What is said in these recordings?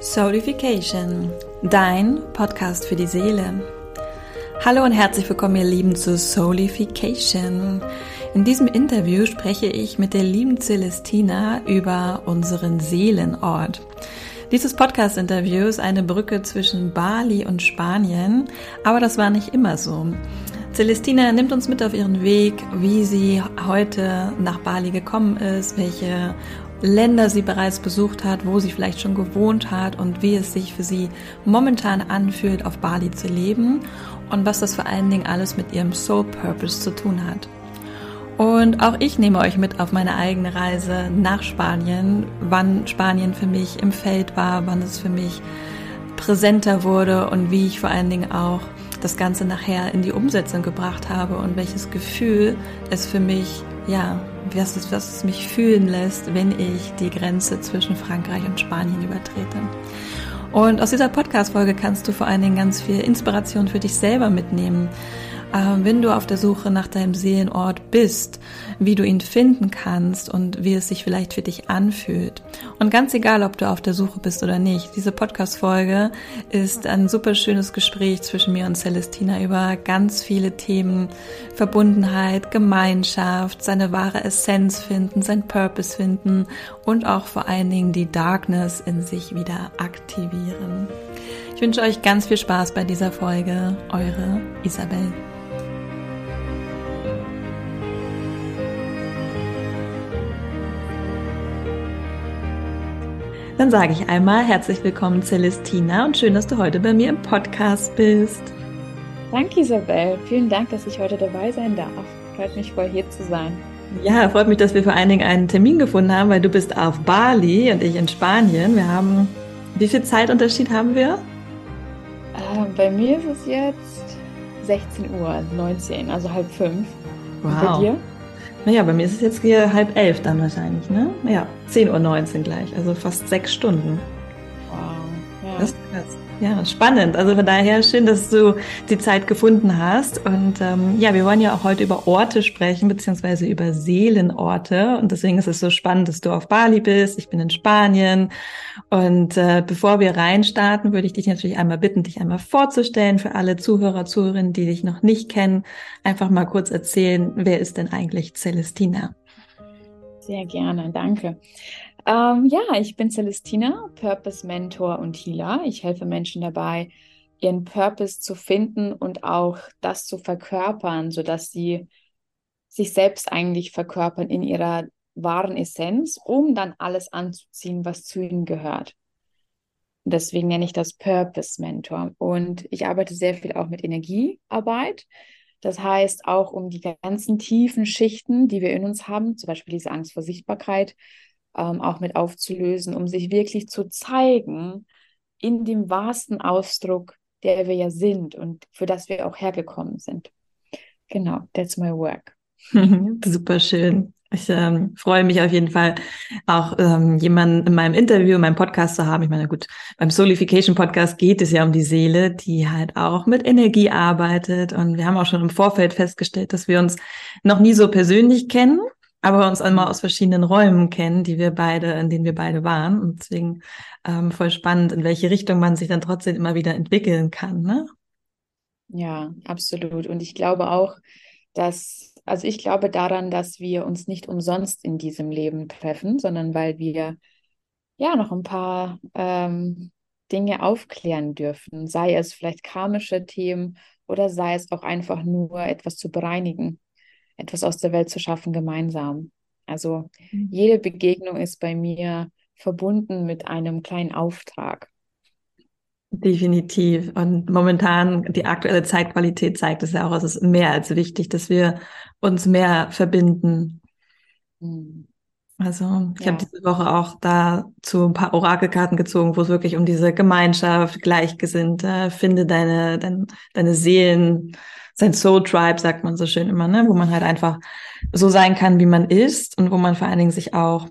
Soulification, dein Podcast für die Seele. Hallo und herzlich willkommen, ihr Lieben, zu Soulification. In diesem Interview spreche ich mit der lieben Celestina über unseren Seelenort. Dieses Podcast-Interview ist eine Brücke zwischen Bali und Spanien, aber das war nicht immer so. Celestina nimmt uns mit auf ihren Weg, wie sie heute nach Bali gekommen ist, welche Länder sie bereits besucht hat, wo sie vielleicht schon gewohnt hat und wie es sich für sie momentan anfühlt, auf Bali zu leben und was das vor allen Dingen alles mit ihrem Soul Purpose zu tun hat. Und auch ich nehme euch mit auf meine eigene Reise nach Spanien, wann Spanien für mich im Feld war, wann es für mich präsenter wurde und wie ich vor allen Dingen auch das Ganze nachher in die Umsetzung gebracht habe und welches Gefühl es für mich ja, was es, was es mich fühlen lässt, wenn ich die Grenze zwischen Frankreich und Spanien übertrete. Und aus dieser Podcast-Folge kannst du vor allen Dingen ganz viel Inspiration für dich selber mitnehmen wenn du auf der Suche nach deinem Seelenort bist, wie du ihn finden kannst und wie es sich vielleicht für dich anfühlt. Und ganz egal, ob du auf der Suche bist oder nicht, diese Podcast-Folge ist ein super schönes Gespräch zwischen mir und Celestina über ganz viele Themen, Verbundenheit, Gemeinschaft, seine wahre Essenz finden, sein Purpose finden und auch vor allen Dingen die Darkness in sich wieder aktivieren. Ich wünsche euch ganz viel Spaß bei dieser Folge. Eure Isabel. Dann sage ich einmal herzlich willkommen Celestina und schön, dass du heute bei mir im Podcast bist. Danke Isabel, vielen Dank, dass ich heute dabei sein darf. Freut mich voll hier zu sein. Ja, freut mich, dass wir vor allen Dingen einen Termin gefunden haben, weil du bist auf Bali und ich in Spanien. Wir haben, wie viel Zeitunterschied haben wir? Äh, bei mir ist es jetzt 16 Uhr, 19, also halb fünf. Wow. Und bei dir? Naja, bei mir ist es jetzt hier halb elf dann wahrscheinlich, ne? Ja, 10.19 Uhr gleich, also fast sechs Stunden. Wow. Ja. Das ist krass. Ja, spannend. Also von daher schön, dass du die Zeit gefunden hast. Und ähm, ja, wir wollen ja auch heute über Orte sprechen, beziehungsweise über Seelenorte. Und deswegen ist es so spannend, dass du auf Bali bist. Ich bin in Spanien. Und äh, bevor wir reinstarten, würde ich dich natürlich einmal bitten, dich einmal vorzustellen für alle Zuhörer, Zuhörerinnen, die dich noch nicht kennen. Einfach mal kurz erzählen, wer ist denn eigentlich Celestina? Sehr gerne, danke. Ähm, ja, ich bin Celestina, Purpose Mentor und Healer. Ich helfe Menschen dabei, ihren Purpose zu finden und auch das zu verkörpern, sodass sie sich selbst eigentlich verkörpern in ihrer wahren Essenz, um dann alles anzuziehen, was zu ihnen gehört. Deswegen nenne ich das Purpose Mentor. Und ich arbeite sehr viel auch mit Energiearbeit. Das heißt, auch um die ganzen tiefen Schichten, die wir in uns haben, zum Beispiel diese Angst vor Sichtbarkeit, ähm, auch mit aufzulösen, um sich wirklich zu zeigen in dem wahrsten Ausdruck, der wir ja sind und für das wir auch hergekommen sind. Genau, that's my work. Super schön. Ich ähm, freue mich auf jeden Fall, auch ähm, jemanden in meinem Interview, in meinem Podcast zu haben. Ich meine, gut, beim Solification Podcast geht es ja um die Seele, die halt auch mit Energie arbeitet. Und wir haben auch schon im Vorfeld festgestellt, dass wir uns noch nie so persönlich kennen aber uns einmal aus verschiedenen Räumen kennen, die wir beide, in denen wir beide waren. Und deswegen ähm, voll spannend, in welche Richtung man sich dann trotzdem immer wieder entwickeln kann. Ne? Ja, absolut. Und ich glaube auch, dass, also ich glaube daran, dass wir uns nicht umsonst in diesem Leben treffen, sondern weil wir ja noch ein paar ähm, Dinge aufklären dürfen, sei es vielleicht karmische Themen oder sei es auch einfach nur etwas zu bereinigen etwas aus der Welt zu schaffen gemeinsam. Also mhm. jede Begegnung ist bei mir verbunden mit einem kleinen Auftrag. Definitiv. Und momentan die aktuelle Zeitqualität zeigt es ja auch, es ist mehr als wichtig, dass wir uns mehr verbinden. Mhm. Also ich ja. habe diese Woche auch dazu ein paar Orakelkarten gezogen, wo es wirklich um diese Gemeinschaft, Gleichgesinnte, finde deine, dein, deine Seelen, sein Soul Tribe, sagt man so schön immer, ne? wo man halt einfach so sein kann, wie man ist und wo man vor allen Dingen sich auch,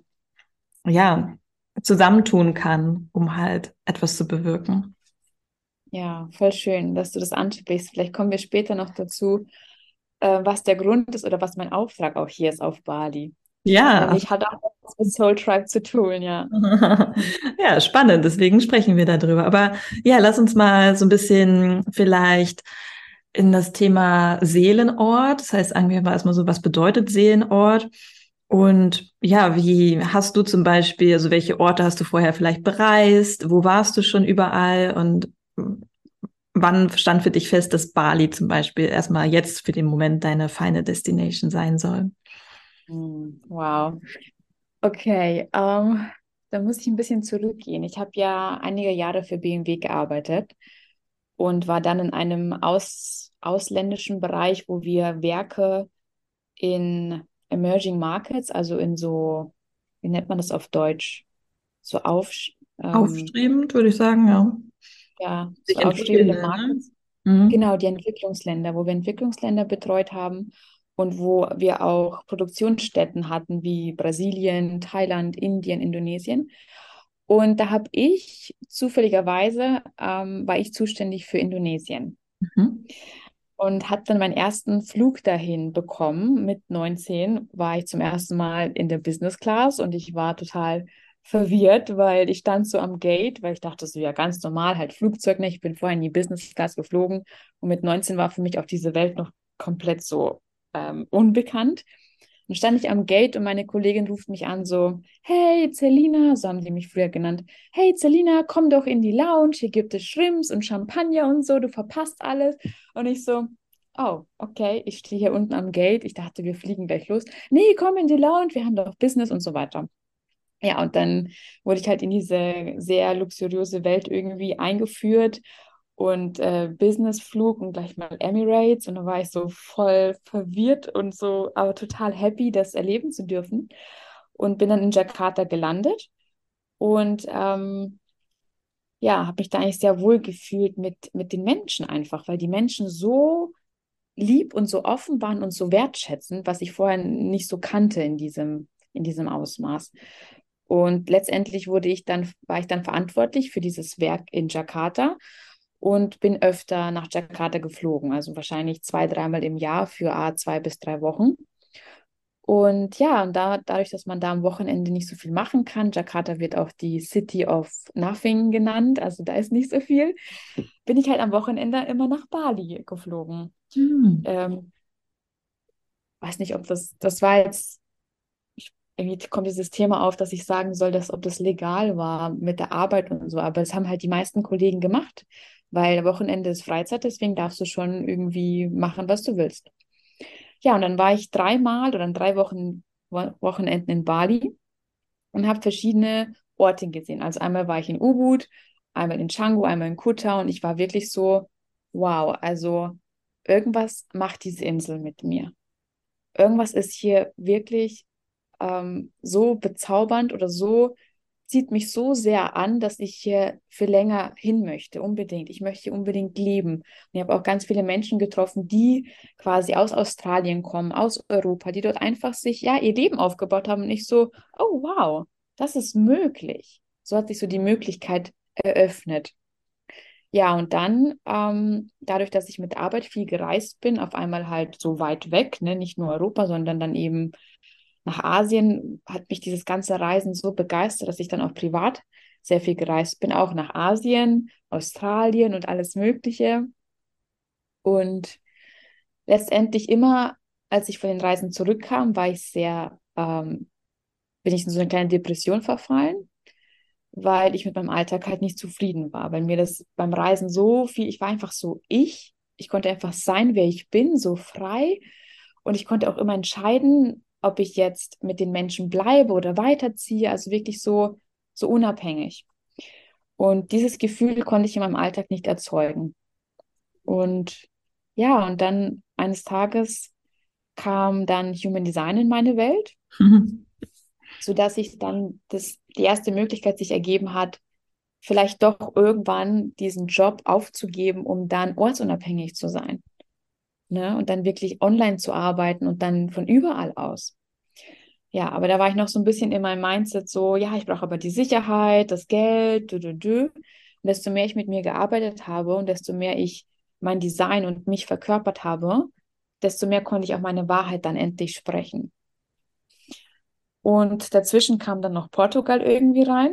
ja, zusammentun kann, um halt etwas zu bewirken. Ja, voll schön, dass du das ansprichst. Vielleicht kommen wir später noch dazu, äh, was der Grund ist oder was mein Auftrag auch hier ist auf Bali. Ja. Ich halt auch was mit Soul Tribe zu tun, ja. ja, spannend, deswegen sprechen wir darüber. Aber ja, lass uns mal so ein bisschen vielleicht in das Thema Seelenort. Das heißt, sagen wir mal erstmal so, was bedeutet Seelenort? Und ja, wie hast du zum Beispiel, also welche Orte hast du vorher vielleicht bereist? Wo warst du schon überall? Und wann stand für dich fest, dass Bali zum Beispiel erstmal jetzt für den Moment deine feine Destination sein soll? Hm, wow. Okay, ähm, da muss ich ein bisschen zurückgehen. Ich habe ja einige Jahre für BMW gearbeitet und war dann in einem aus, ausländischen Bereich, wo wir Werke in Emerging Markets, also in so, wie nennt man das auf Deutsch? So auf, ähm, aufstrebend, würde ich sagen, ja. Ja, so aufstrebende ne? Markets. Mhm. Genau, die Entwicklungsländer, wo wir Entwicklungsländer betreut haben und wo wir auch Produktionsstätten hatten wie Brasilien, Thailand, Indien, Indonesien. Und da habe ich zufälligerweise, ähm, war ich zuständig für Indonesien. Mhm. Und habe dann meinen ersten Flug dahin bekommen. Mit 19 war ich zum ersten Mal in der Business Class und ich war total verwirrt, weil ich stand so am Gate, weil ich dachte so, ja, ganz normal, halt Flugzeug, ne? Ich bin vorher in die Business Class geflogen und mit 19 war für mich auch diese Welt noch komplett so ähm, unbekannt. Dann stand ich am Gate und meine Kollegin ruft mich an, so, hey, Celina, so haben sie mich früher genannt, hey, Celina, komm doch in die Lounge, hier gibt es Shrimps und Champagner und so, du verpasst alles. Und ich so, oh, okay, ich stehe hier unten am Gate, ich dachte, wir fliegen gleich los. Nee, komm in die Lounge, wir haben doch Business und so weiter. Ja, und dann wurde ich halt in diese sehr luxuriöse Welt irgendwie eingeführt und äh, Businessflug und gleich mal Emirates. Und dann war ich so voll verwirrt und so, aber total happy, das erleben zu dürfen. Und bin dann in Jakarta gelandet. Und ähm, ja, habe mich da eigentlich sehr wohl gefühlt mit, mit den Menschen einfach, weil die Menschen so lieb und so offen waren und so wertschätzend, was ich vorher nicht so kannte in diesem, in diesem Ausmaß. Und letztendlich wurde ich dann, war ich dann verantwortlich für dieses Werk in Jakarta und bin öfter nach Jakarta geflogen, also wahrscheinlich zwei, dreimal im Jahr für A, zwei bis drei Wochen. Und ja, und da, dadurch, dass man da am Wochenende nicht so viel machen kann, Jakarta wird auch die City of Nothing genannt, also da ist nicht so viel, bin ich halt am Wochenende immer nach Bali geflogen. Mhm. Ähm, weiß nicht, ob das, das war jetzt, irgendwie kommt dieses Thema auf, dass ich sagen soll, dass ob das legal war mit der Arbeit und so, aber das haben halt die meisten Kollegen gemacht weil Wochenende ist Freizeit, deswegen darfst du schon irgendwie machen, was du willst. Ja, und dann war ich dreimal oder drei Wochen, Wochenenden in Bali und habe verschiedene Orte gesehen. Also einmal war ich in Ubud, einmal in Canggu, einmal in Kuta und ich war wirklich so, wow, also irgendwas macht diese Insel mit mir. Irgendwas ist hier wirklich ähm, so bezaubernd oder so zieht mich so sehr an, dass ich hier für länger hin möchte, unbedingt. Ich möchte unbedingt leben. Und ich habe auch ganz viele Menschen getroffen, die quasi aus Australien kommen, aus Europa, die dort einfach sich, ja, ihr Leben aufgebaut haben und ich so, oh wow, das ist möglich. So hat sich so die Möglichkeit eröffnet. Ja, und dann, ähm, dadurch, dass ich mit Arbeit viel gereist bin, auf einmal halt so weit weg, ne, nicht nur Europa, sondern dann eben nach Asien hat mich dieses ganze Reisen so begeistert, dass ich dann auch privat sehr viel gereist bin, auch nach Asien, Australien und alles Mögliche. Und letztendlich immer, als ich von den Reisen zurückkam, war ich sehr, ähm, bin ich in so eine kleine Depression verfallen, weil ich mit meinem Alltag halt nicht zufrieden war, weil mir das beim Reisen so viel, ich war einfach so ich, ich konnte einfach sein, wer ich bin, so frei. Und ich konnte auch immer entscheiden, ob ich jetzt mit den Menschen bleibe oder weiterziehe, also wirklich so, so unabhängig. Und dieses Gefühl konnte ich in meinem Alltag nicht erzeugen. Und ja, und dann eines Tages kam dann Human Design in meine Welt, mhm. sodass ich dann das, die erste Möglichkeit sich ergeben hat, vielleicht doch irgendwann diesen Job aufzugeben, um dann ortsunabhängig zu sein ne? Und dann wirklich online zu arbeiten und dann von überall aus. Ja, aber da war ich noch so ein bisschen in meinem Mindset so, ja, ich brauche aber die Sicherheit, das Geld, du, du, du. Und desto mehr ich mit mir gearbeitet habe und desto mehr ich mein Design und mich verkörpert habe, desto mehr konnte ich auch meine Wahrheit dann endlich sprechen. Und dazwischen kam dann noch Portugal irgendwie rein.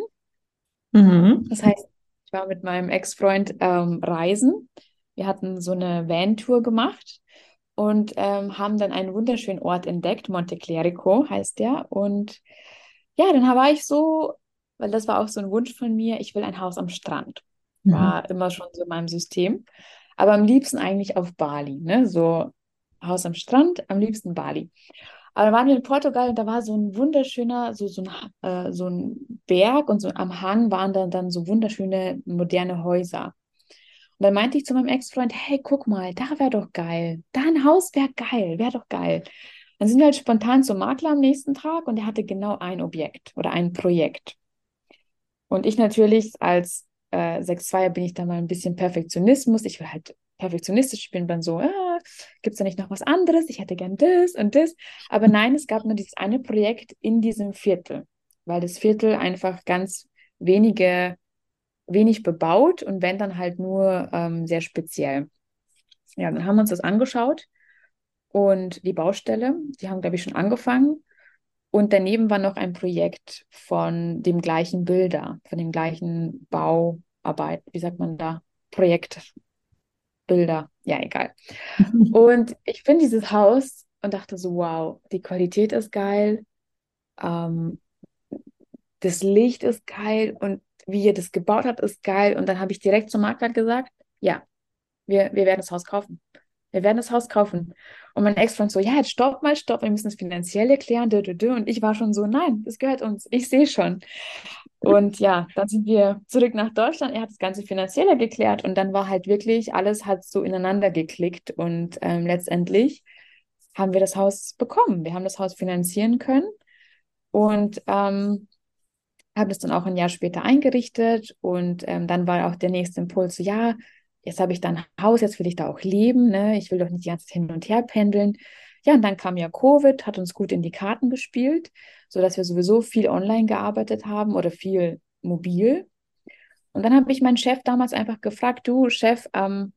Mhm. Das heißt, ich war mit meinem Ex-Freund ähm, reisen. Wir hatten so eine Van-Tour gemacht und ähm, haben dann einen wunderschönen Ort entdeckt. Monte Clerico heißt der. Und ja, dann war ich so, weil das war auch so ein Wunsch von mir, ich will ein Haus am Strand. Mhm. War immer schon so in meinem System. Aber am liebsten eigentlich auf Bali, ne? So Haus am Strand, am liebsten Bali. Aber da waren wir in Portugal und da war so ein wunderschöner, so, so, ein, äh, so ein Berg und so am Hang waren dann, dann so wunderschöne moderne Häuser. Und dann meinte ich zu meinem Ex-Freund, hey, guck mal, da wäre doch geil. Da ein Haus wäre geil, wäre doch geil. Dann sind wir halt spontan zum Makler am nächsten Tag und er hatte genau ein Objekt oder ein Projekt. Und ich natürlich als äh, 6-2er bin ich da mal ein bisschen Perfektionismus. Ich will halt perfektionistisch, ich bin dann so, ah, gibt es da nicht noch was anderes? Ich hätte gern das und das. Aber nein, es gab nur dieses eine Projekt in diesem Viertel, weil das Viertel einfach ganz wenige, wenig bebaut und wenn dann halt nur ähm, sehr speziell. Ja, dann haben wir uns das angeschaut und die Baustelle, die haben, glaube ich, schon angefangen. Und daneben war noch ein Projekt von dem gleichen Bilder, von dem gleichen Bauarbeit, wie sagt man da? Projekt, Bilder, ja, egal. Und ich bin dieses Haus und dachte so, wow, die Qualität ist geil, ähm, das Licht ist geil und wie ihr das gebaut habt, ist geil. Und dann habe ich direkt zum Makler gesagt, ja, wir, wir werden das Haus kaufen. Wir werden das Haus kaufen. Und mein Ex-Freund so, ja, jetzt stopp mal, stopp, wir müssen es finanziell erklären. Und ich war schon so, nein, das gehört uns. Ich sehe schon. Und ja, dann sind wir zurück nach Deutschland. Er hat das Ganze finanzieller geklärt und dann war halt wirklich, alles hat so ineinander geklickt und ähm, letztendlich haben wir das Haus bekommen. Wir haben das Haus finanzieren können und ähm, haben das dann auch ein Jahr später eingerichtet und ähm, dann war auch der nächste Impuls, so, ja, jetzt habe ich da ein Haus, jetzt will ich da auch leben, ne? Ich will doch nicht die ganze Zeit hin und her pendeln. Ja, und dann kam ja Covid, hat uns gut in die Karten gespielt, sodass wir sowieso viel online gearbeitet haben oder viel mobil. Und dann habe ich meinen Chef damals einfach gefragt, du Chef, ähm,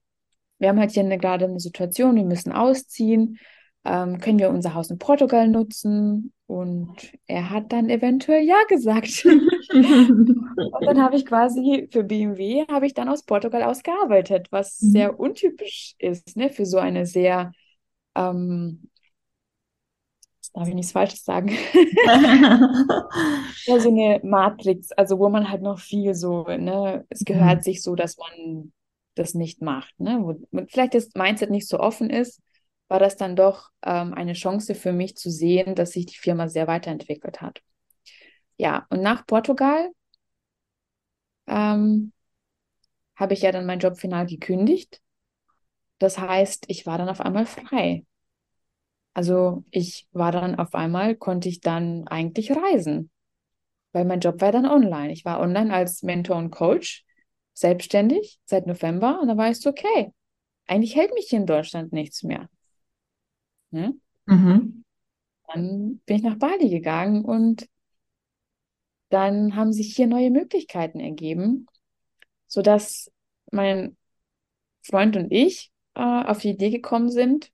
wir haben halt hier eine, gerade eine Situation, wir müssen ausziehen, ähm, können wir unser Haus in Portugal nutzen? Und er hat dann eventuell ja gesagt. und dann habe ich quasi für BMW habe ich dann aus Portugal aus gearbeitet, was Mhm. sehr untypisch ist, ne, für so eine sehr ähm, darf ich nichts Falsches sagen. Ja, so eine Matrix, also wo man halt noch viel so, ne, es gehört Mhm. sich so, dass man das nicht macht, ne, wo vielleicht das Mindset nicht so offen ist, war das dann doch ähm, eine Chance für mich zu sehen, dass sich die Firma sehr weiterentwickelt hat. Ja, und nach Portugal ähm, habe ich ja dann meinen Job final gekündigt. Das heißt, ich war dann auf einmal frei. Also ich war dann auf einmal, konnte ich dann eigentlich reisen. weil mein Job war dann online. Ich war online als Mentor und Coach, selbstständig seit November und da war ich so, okay, eigentlich hält mich hier in Deutschland nichts mehr. Ne? Mhm. Dann bin ich nach Bali gegangen und dann haben sich hier neue Möglichkeiten ergeben, sodass mein Freund und ich äh, auf die Idee gekommen sind,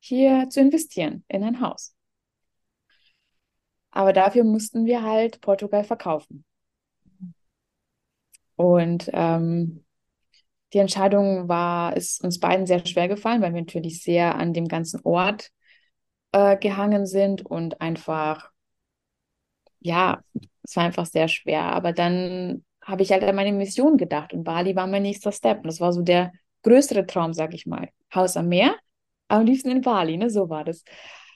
hier zu investieren in ein Haus. Aber dafür mussten wir halt Portugal verkaufen. Und ähm, die Entscheidung war, ist uns beiden sehr schwer gefallen, weil wir natürlich sehr an dem ganzen Ort äh, gehangen sind und einfach, ja, es war einfach sehr schwer. Aber dann habe ich halt an meine Mission gedacht und Bali war mein nächster Step. Und das war so der größere Traum, sag ich mal. Haus am Meer, am liebsten in Bali, ne? So war das.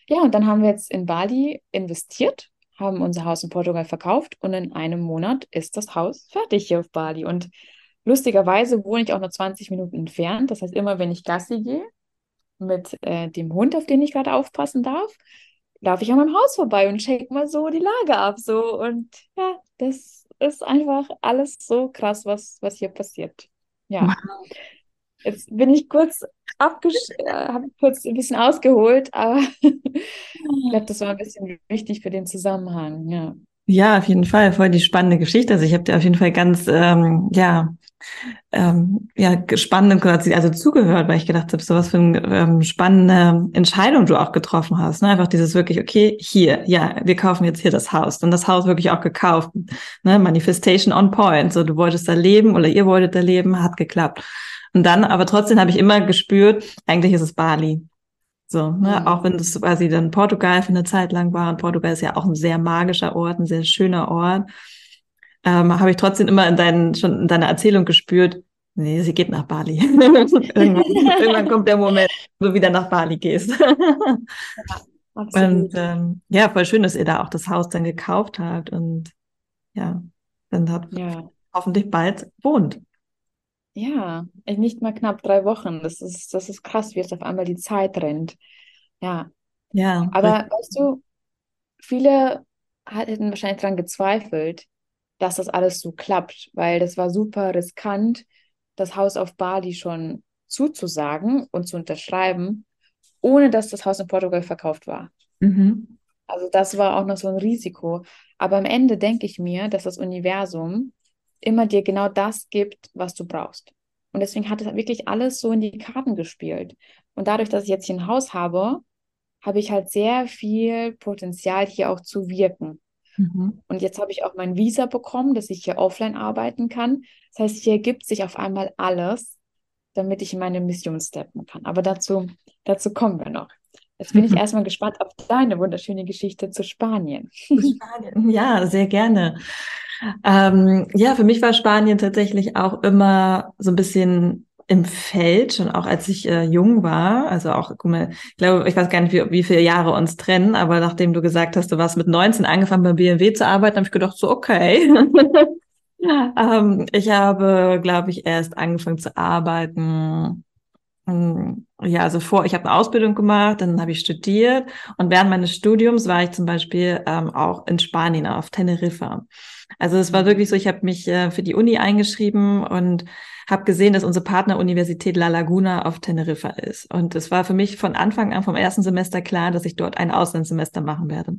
Ja, und dann haben wir jetzt in Bali investiert, haben unser Haus in Portugal verkauft und in einem Monat ist das Haus fertig hier auf Bali. Und lustigerweise wohne ich auch nur 20 Minuten entfernt. Das heißt, immer wenn ich Gassi gehe mit äh, dem Hund, auf den ich gerade aufpassen darf, laufe ich an meinem Haus vorbei und check mal so die Lage ab. So. Und ja, das ist einfach alles so krass, was, was hier passiert. Ja. Jetzt bin ich kurz abgesch äh, habe kurz ein bisschen ausgeholt, aber ich glaube, das war ein bisschen wichtig für den Zusammenhang. Ja. Ja, auf jeden Fall, voll die spannende Geschichte. Also ich habe dir auf jeden Fall ganz, ähm, ja, ähm, ja, spannend quasi, also zugehört, weil ich gedacht habe, so was für eine ähm, spannende Entscheidung du auch getroffen hast. Ne? Einfach dieses wirklich, okay, hier, ja, wir kaufen jetzt hier das Haus. Und das Haus wirklich auch gekauft. Ne? Manifestation on point. So, du wolltest da leben oder ihr wolltet da leben, hat geklappt. Und dann, aber trotzdem habe ich immer gespürt, eigentlich ist es Bali. So, ne, mhm. auch wenn das quasi dann Portugal für eine Zeit lang war. Und Portugal ist ja auch ein sehr magischer Ort, ein sehr schöner Ort ähm, habe ich trotzdem immer in deinen, schon in deiner Erzählung gespürt, nee, sie geht nach Bali. irgendwann, irgendwann, kommt der Moment, wo du wieder nach Bali gehst. ja, und ähm, ja, voll schön, dass ihr da auch das Haus dann gekauft habt und ja, dann habt ja. hoffentlich bald wohnt. Ja, nicht mal knapp drei Wochen. Das ist, das ist krass, wie es auf einmal die Zeit rennt. Ja. Ja. Aber weißt du, viele hätten wahrscheinlich daran gezweifelt, dass das alles so klappt, weil das war super riskant, das Haus auf Bali schon zuzusagen und zu unterschreiben, ohne dass das Haus in Portugal verkauft war. Mhm. Also das war auch noch so ein Risiko. Aber am Ende denke ich mir, dass das Universum immer dir genau das gibt, was du brauchst. Und deswegen hat es wirklich alles so in die Karten gespielt. Und dadurch, dass ich jetzt hier ein Haus habe, habe ich halt sehr viel Potenzial, hier auch zu wirken. Mhm. Und jetzt habe ich auch mein Visa bekommen, dass ich hier offline arbeiten kann. Das heißt, hier ergibt sich auf einmal alles, damit ich in meine Mission steppen kann. Aber dazu, dazu kommen wir noch. Jetzt bin ich erstmal gespannt auf deine wunderschöne Geschichte zu Spanien. Spanien, ja, sehr gerne. Ähm, ja, für mich war Spanien tatsächlich auch immer so ein bisschen im Feld, schon auch als ich äh, jung war. Also auch, guck mal, ich glaube, ich weiß gar nicht, wie, wie viele Jahre uns trennen, aber nachdem du gesagt hast, du warst mit 19 angefangen bei BMW zu arbeiten, habe ich gedacht, so, okay. ähm, ich habe, glaube ich, erst angefangen zu arbeiten. Hm, ja, also vor, ich habe eine Ausbildung gemacht, dann habe ich studiert und während meines Studiums war ich zum Beispiel ähm, auch in Spanien auf Teneriffa. Also es war wirklich so, ich habe mich äh, für die Uni eingeschrieben und habe gesehen, dass unsere Partneruniversität La Laguna auf Teneriffa ist. Und es war für mich von Anfang an vom ersten Semester klar, dass ich dort ein Auslandssemester machen werde.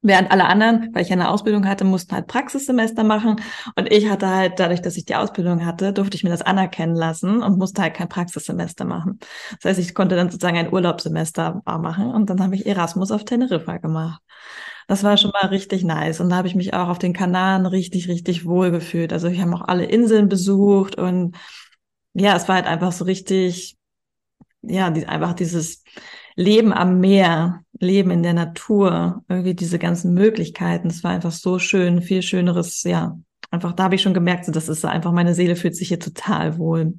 Während alle anderen, weil ich eine Ausbildung hatte, mussten halt Praxissemester machen. Und ich hatte halt, dadurch, dass ich die Ausbildung hatte, durfte ich mir das anerkennen lassen und musste halt kein Praxissemester machen. Das heißt, ich konnte dann sozusagen ein Urlaubssemester machen und dann habe ich Erasmus auf Teneriffa gemacht. Das war schon mal richtig nice. Und da habe ich mich auch auf den Kanaren richtig, richtig wohl gefühlt. Also wir haben auch alle Inseln besucht und ja, es war halt einfach so richtig, ja, die, einfach dieses Leben am Meer, Leben in der Natur, irgendwie diese ganzen Möglichkeiten. Es war einfach so schön, viel schöneres, ja. Einfach, da habe ich schon gemerkt, so, das ist einfach, meine Seele fühlt sich hier total wohl.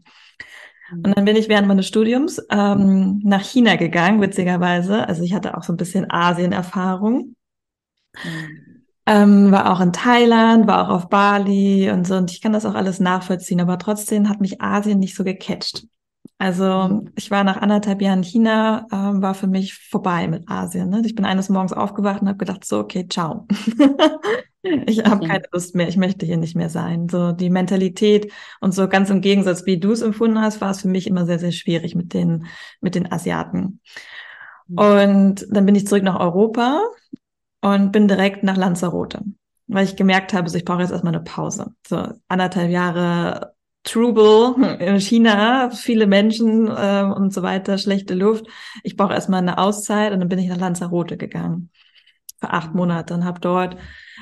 Und dann bin ich während meines Studiums ähm, nach China gegangen, witzigerweise. Also ich hatte auch so ein bisschen Asien-Erfahrung. Mhm. Ähm, war auch in Thailand, war auch auf Bali und so. Und ich kann das auch alles nachvollziehen, aber trotzdem hat mich Asien nicht so gecatcht. Also mhm. ich war nach anderthalb Jahren China, äh, war für mich vorbei mit Asien. Ne? Ich bin eines Morgens aufgewacht und habe gedacht, so, okay, ciao. ich habe keine Lust mehr, ich möchte hier nicht mehr sein. So die Mentalität und so ganz im Gegensatz, wie du es empfunden hast, war es für mich immer sehr, sehr schwierig mit den, mit den Asiaten. Mhm. Und dann bin ich zurück nach Europa und bin direkt nach Lanzarote, weil ich gemerkt habe, so ich brauche jetzt erstmal eine Pause. So anderthalb Jahre Trubel in China, viele Menschen äh, und so weiter, schlechte Luft. Ich brauche erstmal eine Auszeit und dann bin ich nach Lanzarote gegangen für acht Monate und habe dort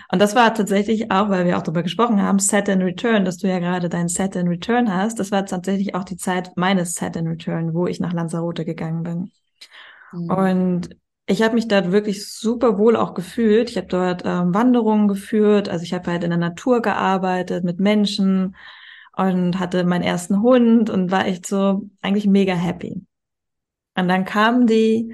und das war tatsächlich auch, weil wir auch darüber gesprochen haben, Set and Return, dass du ja gerade dein Set and Return hast. Das war tatsächlich auch die Zeit meines Set and Return, wo ich nach Lanzarote gegangen bin. Mhm. Und ich habe mich dort wirklich super wohl auch gefühlt. Ich habe dort ähm, Wanderungen geführt, also ich habe halt in der Natur gearbeitet mit Menschen und hatte meinen ersten Hund und war echt so eigentlich mega happy. Und dann kamen die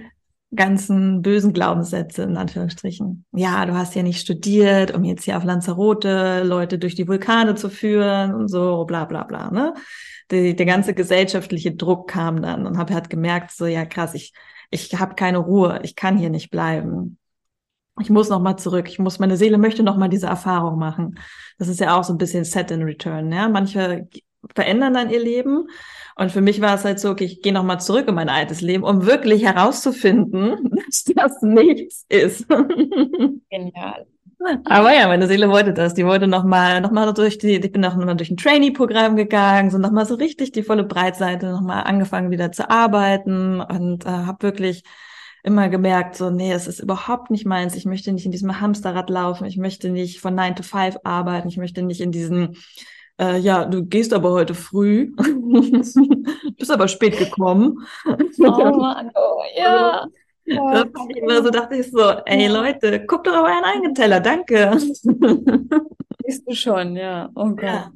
ganzen bösen Glaubenssätze in Anführungsstrichen. Ja, du hast ja nicht studiert, um jetzt hier auf Lanzarote Leute durch die Vulkane zu führen und so, bla bla bla. Ne? Die, der ganze gesellschaftliche Druck kam dann und habe halt gemerkt, so ja krass, ich ich habe keine Ruhe, ich kann hier nicht bleiben. Ich muss noch mal zurück. Ich muss, meine Seele möchte noch mal diese Erfahrung machen. Das ist ja auch so ein bisschen Set in Return. Ja, manche verändern dann ihr Leben. Und für mich war es halt so, okay, ich gehe noch mal zurück in mein altes Leben, um wirklich herauszufinden, dass das nichts ist. Genial. Aber ja, meine Seele wollte das. Die wollte nochmal, noch mal durch die, ich bin noch mal durch ein Trainee-Programm gegangen, so nochmal so richtig die volle Breitseite, nochmal angefangen wieder zu arbeiten und äh, habe wirklich immer gemerkt, so, nee, es ist überhaupt nicht meins. Ich möchte nicht in diesem Hamsterrad laufen. Ich möchte nicht von 9 to 5 arbeiten. Ich möchte nicht in diesen, äh, ja, du gehst aber heute früh, bist aber spät gekommen. Oh Mann, oh, ja. Da fand ich immer so, dachte ich so, ey Leute, guckt doch auf euren eigenen Teller, danke. Siehst du schon, ja. Oh Gott. Ja.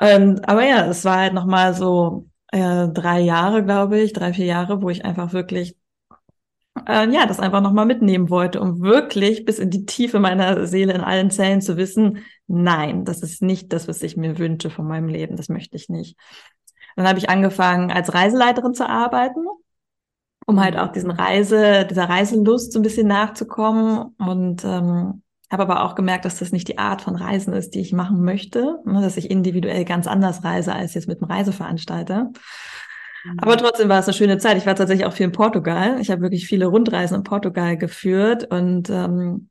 Ähm, aber ja, es war halt nochmal so äh, drei Jahre, glaube ich, drei, vier Jahre, wo ich einfach wirklich äh, ja, das einfach nochmal mitnehmen wollte, um wirklich bis in die Tiefe meiner Seele in allen Zellen zu wissen, nein, das ist nicht das, was ich mir wünsche von meinem Leben, das möchte ich nicht. Dann habe ich angefangen, als Reiseleiterin zu arbeiten um halt auch diesen Reise, dieser Reiselust so ein bisschen nachzukommen und ähm, habe aber auch gemerkt, dass das nicht die Art von Reisen ist, die ich machen möchte, ne, dass ich individuell ganz anders reise als jetzt mit einem Reiseveranstalter. Mhm. Aber trotzdem war es eine schöne Zeit. Ich war tatsächlich auch viel in Portugal. Ich habe wirklich viele Rundreisen in Portugal geführt und ähm,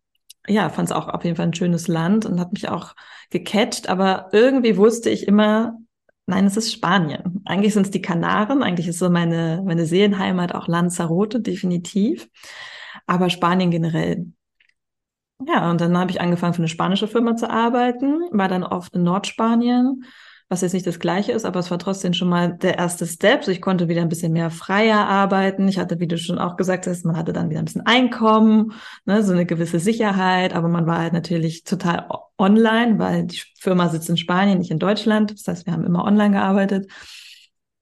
ja, fand es auch auf jeden Fall ein schönes Land und hat mich auch gecatcht. Aber irgendwie wusste ich immer, Nein, es ist Spanien. Eigentlich sind es die Kanaren. Eigentlich ist so meine, meine Seelenheimat auch Lanzarote, definitiv. Aber Spanien generell. Ja, und dann habe ich angefangen für eine spanische Firma zu arbeiten, war dann oft in Nordspanien was jetzt nicht das gleiche ist, aber es war trotzdem schon mal der erste Step. So, ich konnte wieder ein bisschen mehr freier arbeiten. Ich hatte, wie du schon auch gesagt hast, man hatte dann wieder ein bisschen Einkommen, ne, so eine gewisse Sicherheit, aber man war halt natürlich total online, weil die Firma sitzt in Spanien, nicht in Deutschland. Das heißt, wir haben immer online gearbeitet.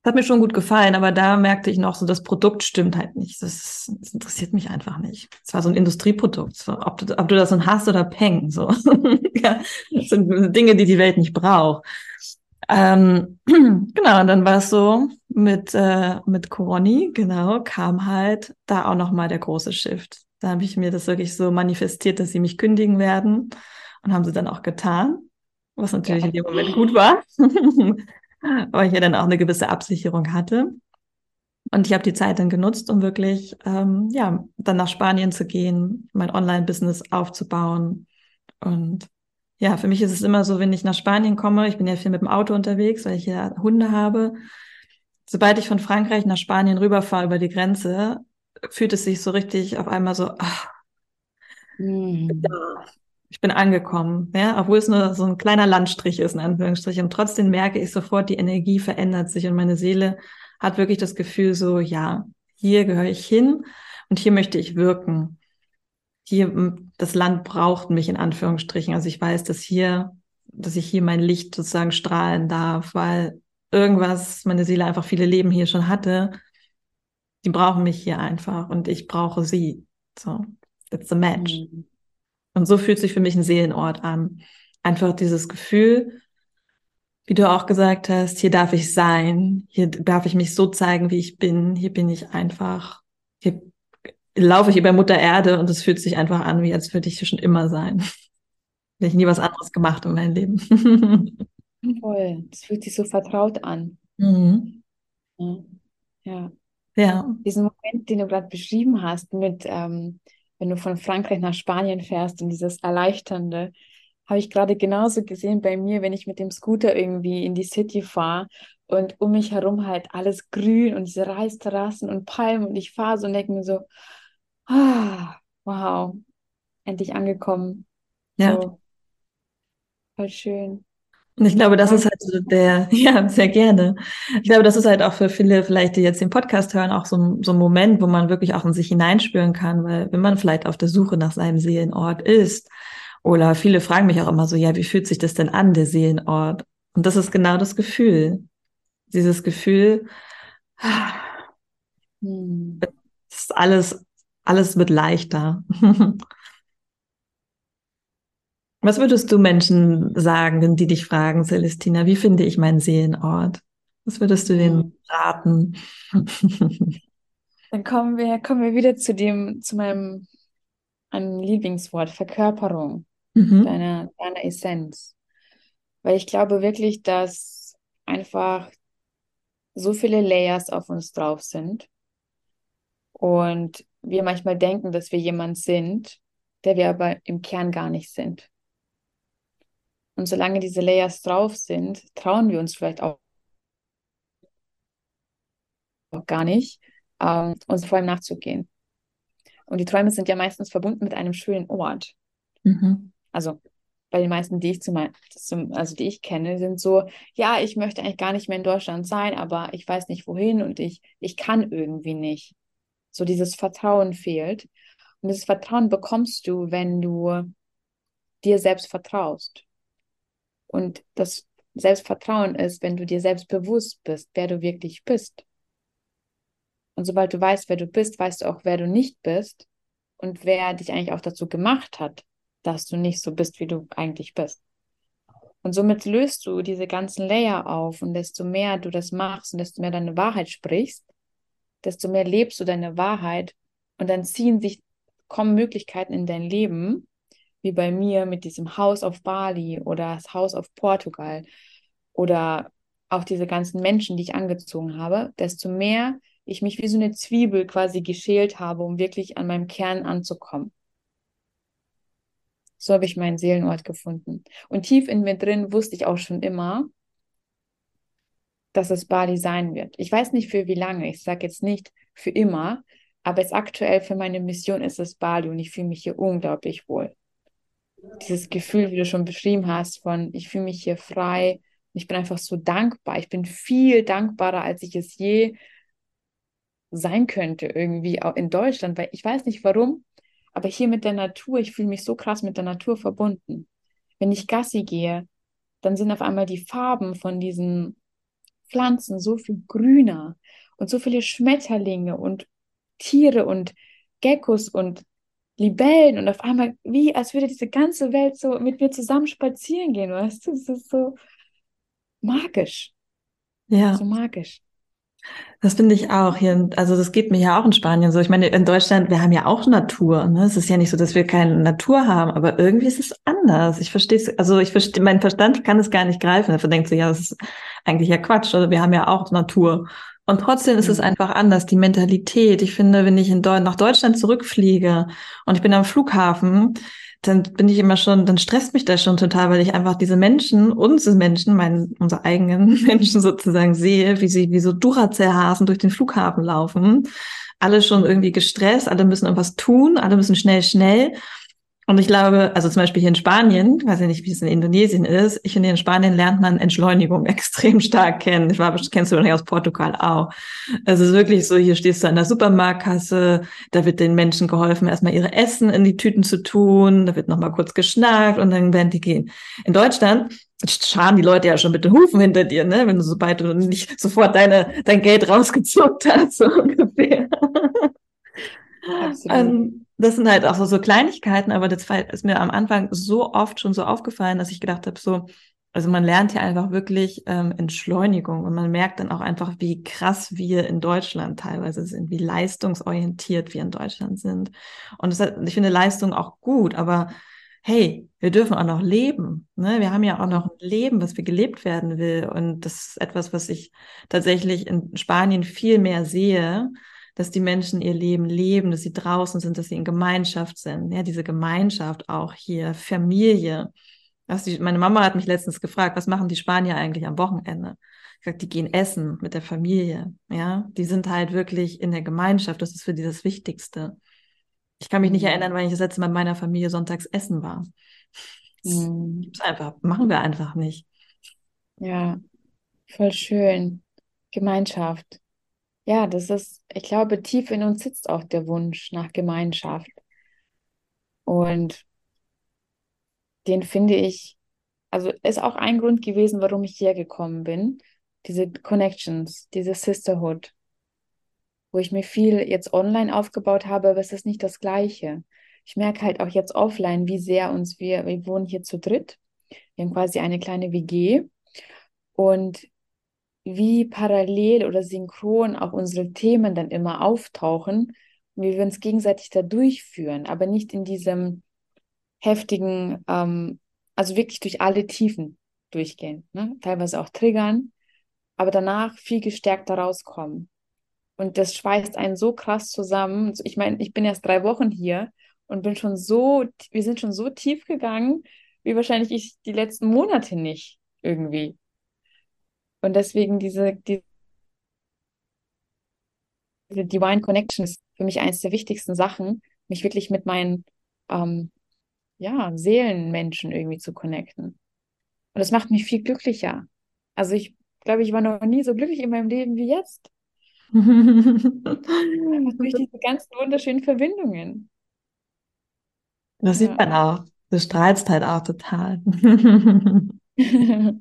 Das hat mir schon gut gefallen, aber da merkte ich noch so, das Produkt stimmt halt nicht. Das, das interessiert mich einfach nicht. Es war so ein Industrieprodukt. So, ob, du, ob du das so hast oder Peng. So. ja, das sind Dinge, die die Welt nicht braucht. Ähm, genau, und dann war es so, mit, äh, mit Coroni, genau, kam halt da auch nochmal der große Shift. Da habe ich mir das wirklich so manifestiert, dass sie mich kündigen werden und haben sie dann auch getan, was natürlich ja. in dem Moment gut war, weil ich ja dann auch eine gewisse Absicherung hatte. Und ich habe die Zeit dann genutzt, um wirklich, ähm, ja, dann nach Spanien zu gehen, mein Online-Business aufzubauen und ja, für mich ist es immer so, wenn ich nach Spanien komme, ich bin ja viel mit dem Auto unterwegs, weil ich ja Hunde habe. Sobald ich von Frankreich nach Spanien rüberfahre über die Grenze, fühlt es sich so richtig auf einmal so, ach, ja, ich bin angekommen, ja, obwohl es nur so ein kleiner Landstrich ist, in Anführungsstrichen. Und trotzdem merke ich sofort, die Energie verändert sich und meine Seele hat wirklich das Gefühl so, ja, hier gehöre ich hin und hier möchte ich wirken hier, das Land braucht mich in Anführungsstrichen. Also ich weiß, dass hier, dass ich hier mein Licht sozusagen strahlen darf, weil irgendwas, meine Seele einfach viele Leben hier schon hatte. Die brauchen mich hier einfach und ich brauche sie. So, it's a match. Mhm. Und so fühlt sich für mich ein Seelenort an. Einfach dieses Gefühl, wie du auch gesagt hast, hier darf ich sein, hier darf ich mich so zeigen, wie ich bin, hier bin ich einfach, hier laufe ich über Mutter Erde und es fühlt sich einfach an, wie als würde ich hier schon immer sein. Hätte ich nie was anderes gemacht in meinem Leben. Voll. Das fühlt sich so vertraut an. Mhm. Ja. Ja. Diesen Moment, den du gerade beschrieben hast, mit, ähm, wenn du von Frankreich nach Spanien fährst und dieses Erleichternde, habe ich gerade genauso gesehen bei mir, wenn ich mit dem Scooter irgendwie in die City fahre und um mich herum halt alles grün und diese Reisterrassen und Palmen und ich fahre so und denke mir so, Ah, wow, endlich angekommen. Ja. So, voll schön. Und ich glaube, das ist halt so der, ja, sehr gerne. Ich glaube, das ist halt auch für viele, vielleicht, die jetzt den Podcast hören, auch so, so ein Moment, wo man wirklich auch in sich hineinspüren kann, weil wenn man vielleicht auf der Suche nach seinem Seelenort ist, oder viele fragen mich auch immer so, ja, wie fühlt sich das denn an, der Seelenort? Und das ist genau das Gefühl. Dieses Gefühl, hm. ist alles alles wird leichter. Was würdest du Menschen sagen, die dich fragen, Celestina, wie finde ich meinen Seelenort? Was würdest du denen hm. raten? Dann kommen wir, kommen wir wieder zu dem, zu meinem einem Lieblingswort, Verkörperung mhm. deiner, deiner Essenz. Weil ich glaube wirklich, dass einfach so viele Layers auf uns drauf sind und wir manchmal denken, dass wir jemand sind, der wir aber im Kern gar nicht sind. Und solange diese Layers drauf sind, trauen wir uns vielleicht auch, gar nicht, ähm, uns vor allem nachzugehen. Und die Träume sind ja meistens verbunden mit einem schönen Ort. Mhm. Also bei den meisten, die ich zum, also die ich kenne, sind so, ja, ich möchte eigentlich gar nicht mehr in Deutschland sein, aber ich weiß nicht wohin und ich, ich kann irgendwie nicht. So dieses Vertrauen fehlt. Und dieses Vertrauen bekommst du, wenn du dir selbst vertraust. Und das Selbstvertrauen ist, wenn du dir selbst bewusst bist, wer du wirklich bist. Und sobald du weißt, wer du bist, weißt du auch, wer du nicht bist und wer dich eigentlich auch dazu gemacht hat, dass du nicht so bist, wie du eigentlich bist. Und somit löst du diese ganzen Layer auf und desto mehr du das machst und desto mehr deine Wahrheit sprichst, desto mehr lebst du deine Wahrheit und dann ziehen sich, kommen Möglichkeiten in dein Leben, wie bei mir mit diesem Haus auf Bali oder das Haus auf Portugal oder auch diese ganzen Menschen, die ich angezogen habe, desto mehr ich mich wie so eine Zwiebel quasi geschält habe, um wirklich an meinem Kern anzukommen. So habe ich meinen Seelenort gefunden. Und tief in mir drin wusste ich auch schon immer, dass es Bali sein wird. Ich weiß nicht für wie lange, ich sage jetzt nicht für immer, aber jetzt aktuell für meine Mission ist es Bali und ich fühle mich hier unglaublich wohl. Dieses Gefühl, wie du schon beschrieben hast, von ich fühle mich hier frei, ich bin einfach so dankbar. Ich bin viel dankbarer, als ich es je sein könnte irgendwie auch in Deutschland, weil ich weiß nicht warum, aber hier mit der Natur, ich fühle mich so krass mit der Natur verbunden. Wenn ich Gassi gehe, dann sind auf einmal die Farben von diesen Pflanzen so viel grüner und so viele Schmetterlinge und Tiere und Geckos und Libellen und auf einmal wie, als würde diese ganze Welt so mit mir zusammen spazieren gehen, weißt du? Es ist so magisch. Ja. So magisch. Das finde ich auch hier. Also das geht mir ja auch in Spanien so. Ich meine, in Deutschland, wir haben ja auch Natur. Ne? Es ist ja nicht so, dass wir keine Natur haben, aber irgendwie ist es anders. Ich verstehe es, also ich verstehe, mein Verstand kann es gar nicht greifen. Er denkt so, ja, das ist eigentlich ja Quatsch. Also wir haben ja auch Natur. Und trotzdem ist es mhm. einfach anders, die Mentalität. Ich finde, wenn ich in Deu nach Deutschland zurückfliege und ich bin am Flughafen, dann bin ich immer schon, dann stresst mich das schon total, weil ich einfach diese Menschen, unsere Menschen, meinen, unsere eigenen Menschen sozusagen sehe, wie sie wie so Duracell-Hasen durch den Flughafen laufen. Alle schon irgendwie gestresst, alle müssen irgendwas tun, alle müssen schnell, schnell. Und ich glaube, also zum Beispiel hier in Spanien, weiß ich nicht, wie es in Indonesien ist, ich finde, in Spanien lernt man Entschleunigung extrem stark kennen. Ich war, kennst du wahrscheinlich aus Portugal auch. Also es ist wirklich so, hier stehst du an der Supermarktkasse, da wird den Menschen geholfen, erstmal ihre Essen in die Tüten zu tun, da wird nochmal kurz geschnackt und dann werden die gehen. In Deutschland scharen die Leute ja schon mit den Hufen hinter dir, ne? Wenn du sobald du nicht sofort deine, dein Geld rausgezuckt hast, so ungefähr. Absolut. Ähm, das sind halt auch so, so Kleinigkeiten, aber das ist mir am Anfang so oft schon so aufgefallen, dass ich gedacht habe, so, also man lernt ja einfach wirklich ähm, Entschleunigung und man merkt dann auch einfach, wie krass wir in Deutschland teilweise sind, wie leistungsorientiert wir in Deutschland sind. Und das, ich finde Leistung auch gut, aber hey, wir dürfen auch noch leben. Ne? Wir haben ja auch noch ein Leben, was wir gelebt werden will. Und das ist etwas, was ich tatsächlich in Spanien viel mehr sehe dass die Menschen ihr Leben leben, dass sie draußen sind, dass sie in Gemeinschaft sind. Ja, diese Gemeinschaft auch hier, Familie. Die, meine Mama hat mich letztens gefragt, was machen die Spanier eigentlich am Wochenende? Ich gesagt, die gehen essen mit der Familie. Ja, die sind halt wirklich in der Gemeinschaft. Das ist für die das Wichtigste. Ich kann mich nicht mhm. erinnern, weil ich das letzte Mal mit meiner Familie sonntags essen war. Mhm. Das einfach, machen wir einfach nicht. Ja, voll schön. Gemeinschaft. Ja, das ist, ich glaube, tief in uns sitzt auch der Wunsch nach Gemeinschaft. Und den finde ich, also ist auch ein Grund gewesen, warum ich hierher gekommen bin. Diese Connections, diese Sisterhood, wo ich mir viel jetzt online aufgebaut habe, aber es ist nicht das Gleiche. Ich merke halt auch jetzt offline, wie sehr uns wir, wir wohnen hier zu dritt. Wir haben quasi eine kleine WG. Und wie parallel oder synchron auch unsere Themen dann immer auftauchen und wie wir uns gegenseitig da durchführen, aber nicht in diesem heftigen, ähm, also wirklich durch alle Tiefen durchgehen, ne? teilweise auch triggern, aber danach viel gestärkter rauskommen. Und das schweißt einen so krass zusammen. Ich meine, ich bin erst drei Wochen hier und bin schon so, wir sind schon so tief gegangen, wie wahrscheinlich ich die letzten Monate nicht irgendwie. Und deswegen diese, diese Divine Connection ist für mich eines der wichtigsten Sachen, mich wirklich mit meinen ähm, ja, Seelenmenschen irgendwie zu connecten. Und das macht mich viel glücklicher. Also ich glaube, ich war noch nie so glücklich in meinem Leben wie jetzt. Durch diese ganzen wunderschönen Verbindungen. Das ja. sieht man auch. Du strahlst halt auch total. ja.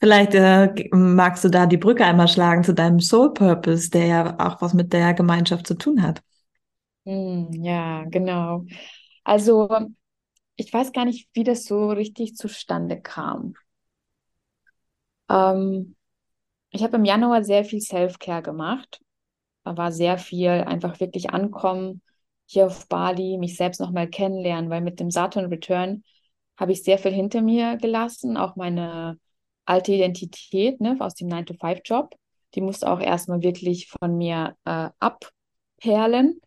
Vielleicht äh, magst du da die Brücke einmal schlagen zu deinem Soul Purpose, der ja auch was mit der Gemeinschaft zu tun hat. Hm, ja, genau. Also ich weiß gar nicht, wie das so richtig zustande kam. Ähm, ich habe im Januar sehr viel Self-Care gemacht. Da war sehr viel einfach wirklich ankommen hier auf Bali, mich selbst nochmal kennenlernen, weil mit dem Saturn Return habe ich sehr viel hinter mir gelassen, auch meine alte Identität ne, aus dem 9-to-5-Job. Die musste auch erstmal wirklich von mir äh, abperlen.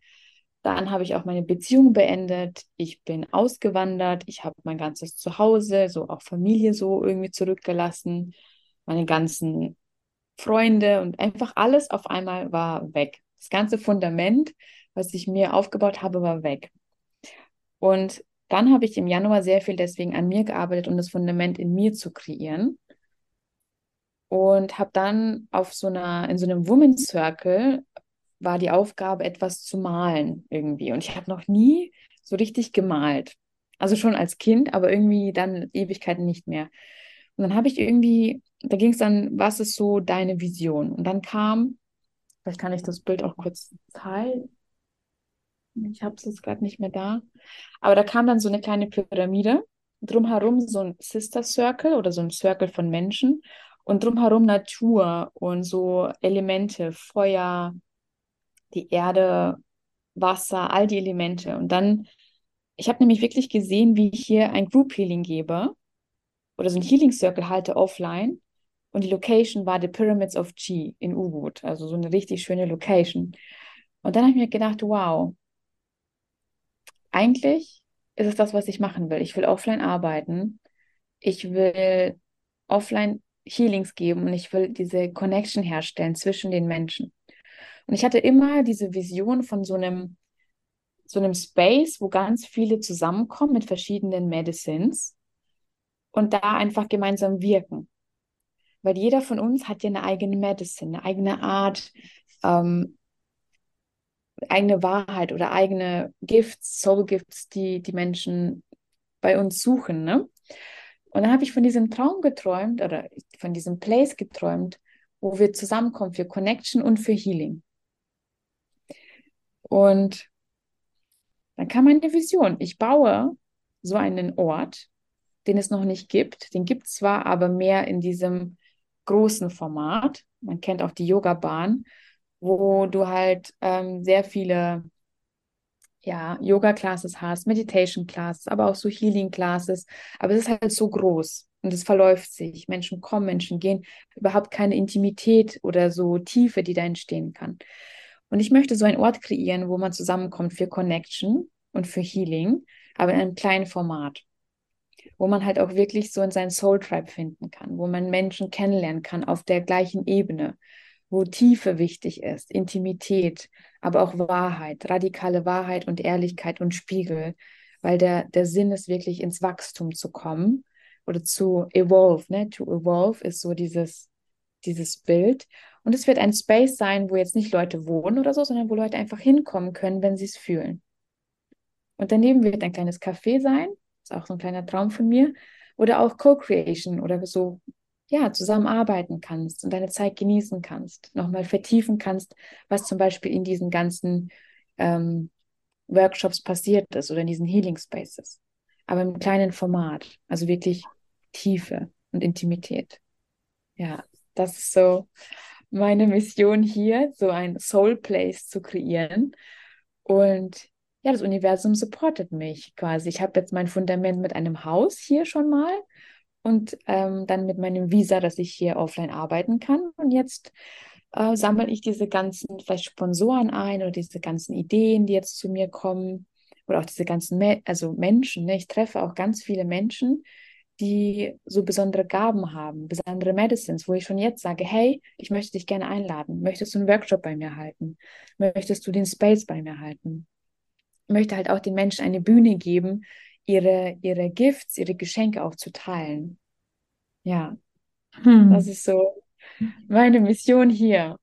Dann habe ich auch meine Beziehung beendet. Ich bin ausgewandert. Ich habe mein ganzes Zuhause, so auch Familie so irgendwie zurückgelassen. Meine ganzen Freunde und einfach alles auf einmal war weg. Das ganze Fundament, was ich mir aufgebaut habe, war weg. Und dann habe ich im Januar sehr viel deswegen an mir gearbeitet, um das Fundament in mir zu kreieren. Und habe dann auf so einer, in so einem Women's Circle war die Aufgabe, etwas zu malen irgendwie. Und ich habe noch nie so richtig gemalt. Also schon als Kind, aber irgendwie dann Ewigkeiten nicht mehr. Und dann habe ich irgendwie, da ging es dann, was ist so deine Vision? Und dann kam, vielleicht kann ich das Bild auch kurz teilen. Ich habe es jetzt gerade nicht mehr da. Aber da kam dann so eine kleine Pyramide, drumherum so ein Sister Circle oder so ein Circle von Menschen und drumherum Natur und so Elemente, Feuer, die Erde, Wasser, all die Elemente. Und dann, ich habe nämlich wirklich gesehen, wie ich hier ein Group Healing gebe oder so ein Healing Circle halte offline. Und die Location war die Pyramids of Chi in Ubud, also so eine richtig schöne Location. Und dann habe ich mir gedacht, wow, eigentlich ist es das, was ich machen will. Ich will offline arbeiten. Ich will offline Healings geben und ich will diese Connection herstellen zwischen den Menschen. Und ich hatte immer diese Vision von so einem, so einem Space, wo ganz viele zusammenkommen mit verschiedenen Medicines und da einfach gemeinsam wirken. Weil jeder von uns hat ja eine eigene Medicine, eine eigene Art, ähm, eigene Wahrheit oder eigene Gifts, Soul Gifts, die die Menschen bei uns suchen. Ne? Und dann habe ich von diesem Traum geträumt oder von diesem Place geträumt, wo wir zusammenkommen für Connection und für Healing. Und dann kam meine Vision. Ich baue so einen Ort, den es noch nicht gibt. Den gibt es zwar, aber mehr in diesem großen Format. Man kennt auch die Yoga-Bahn, wo du halt ähm, sehr viele ja, Yoga-Classes hast, Meditation-Classes, aber auch so Healing-Classes. Aber es ist halt so groß und es verläuft sich. Menschen kommen, Menschen gehen. Überhaupt keine Intimität oder so Tiefe, die da entstehen kann. Und ich möchte so einen Ort kreieren, wo man zusammenkommt für Connection und für Healing, aber in einem kleinen Format wo man halt auch wirklich so in seinen Soul Tribe finden kann, wo man Menschen kennenlernen kann auf der gleichen Ebene, wo Tiefe wichtig ist, Intimität, aber auch Wahrheit, radikale Wahrheit und Ehrlichkeit und Spiegel, weil der, der Sinn ist wirklich ins Wachstum zu kommen oder zu evolve, ne? To evolve ist so dieses, dieses Bild. Und es wird ein Space sein, wo jetzt nicht Leute wohnen oder so, sondern wo Leute einfach hinkommen können, wenn sie es fühlen. Und daneben wird ein kleines Café sein, ist auch so ein kleiner Traum von mir. Oder auch Co-Creation oder so, ja, zusammenarbeiten kannst und deine Zeit genießen kannst, nochmal vertiefen kannst, was zum Beispiel in diesen ganzen ähm, Workshops passiert ist oder in diesen Healing Spaces. Aber im kleinen Format, also wirklich Tiefe und Intimität. Ja, das ist so meine Mission hier, so ein Soul Place zu kreieren. Und ja, das Universum supportet mich quasi. Ich habe jetzt mein Fundament mit einem Haus hier schon mal und ähm, dann mit meinem Visa, dass ich hier offline arbeiten kann. Und jetzt äh, sammle ich diese ganzen vielleicht Sponsoren ein oder diese ganzen Ideen, die jetzt zu mir kommen oder auch diese ganzen Me also Menschen. Ne? Ich treffe auch ganz viele Menschen, die so besondere Gaben haben, besondere Medicines, wo ich schon jetzt sage, hey, ich möchte dich gerne einladen. Möchtest du einen Workshop bei mir halten? Möchtest du den Space bei mir halten? Ich möchte halt auch den Menschen eine Bühne geben, ihre, ihre Gifts, ihre Geschenke auch zu teilen. Ja, hm. das ist so meine Mission hier.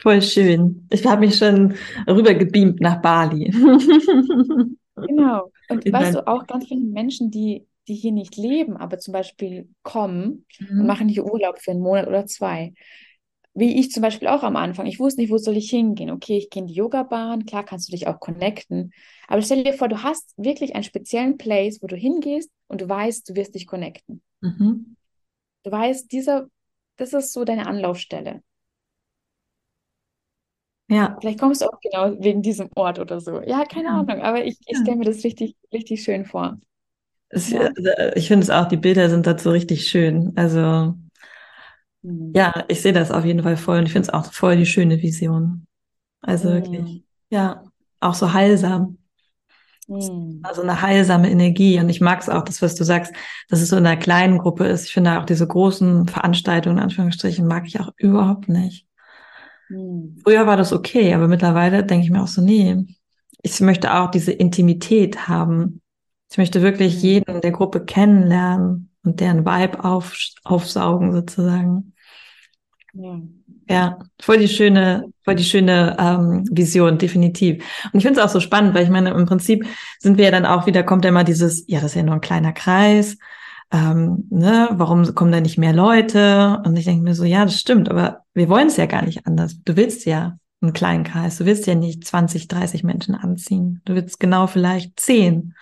Voll schön. Ich habe mich schon rübergebeamt nach Bali. genau. Und In weißt du, auch ganz viele Menschen, die, die hier nicht leben, aber zum Beispiel kommen mhm. und machen hier Urlaub für einen Monat oder zwei. Wie ich zum Beispiel auch am Anfang. Ich wusste nicht, wo soll ich hingehen. Okay, ich gehe in die Yoga-Bahn. Klar kannst du dich auch connecten. Aber stell dir vor, du hast wirklich einen speziellen Place, wo du hingehst und du weißt, du wirst dich connecten. Mhm. Du weißt, dieser, das ist so deine Anlaufstelle. Ja. Vielleicht kommst du auch genau wegen diesem Ort oder so. Ja, keine ja. Ahnung, aber ich, ich stelle mir das richtig, richtig schön vor. Es, ja. Also, ich finde es auch, die Bilder sind dazu richtig schön. Also, mhm. ja, ich sehe das auf jeden Fall voll und ich finde es auch voll die schöne Vision. Also mhm. wirklich, ja, auch so heilsam. Mhm. Also eine heilsame Energie. Und ich mag es auch, das, was du sagst, dass es so in einer kleinen Gruppe ist. Ich finde auch diese großen Veranstaltungen, in Anführungsstrichen, mag ich auch überhaupt nicht. Hm. Früher war das okay, aber mittlerweile denke ich mir auch so, nee, ich möchte auch diese Intimität haben. Ich möchte wirklich hm. jeden der Gruppe kennenlernen und deren Vibe auf, aufsaugen sozusagen. Ja. ja, voll die schöne, voll die schöne ähm, Vision, definitiv. Und ich finde es auch so spannend, weil ich meine, im Prinzip sind wir ja dann auch wieder, kommt ja immer dieses, ja, das ist ja nur ein kleiner Kreis ähm, ne, warum kommen da nicht mehr Leute? Und ich denke mir so, ja, das stimmt, aber wir wollen es ja gar nicht anders. Du willst ja einen kleinen Kreis, du willst ja nicht 20, 30 Menschen anziehen. Du willst genau vielleicht 10,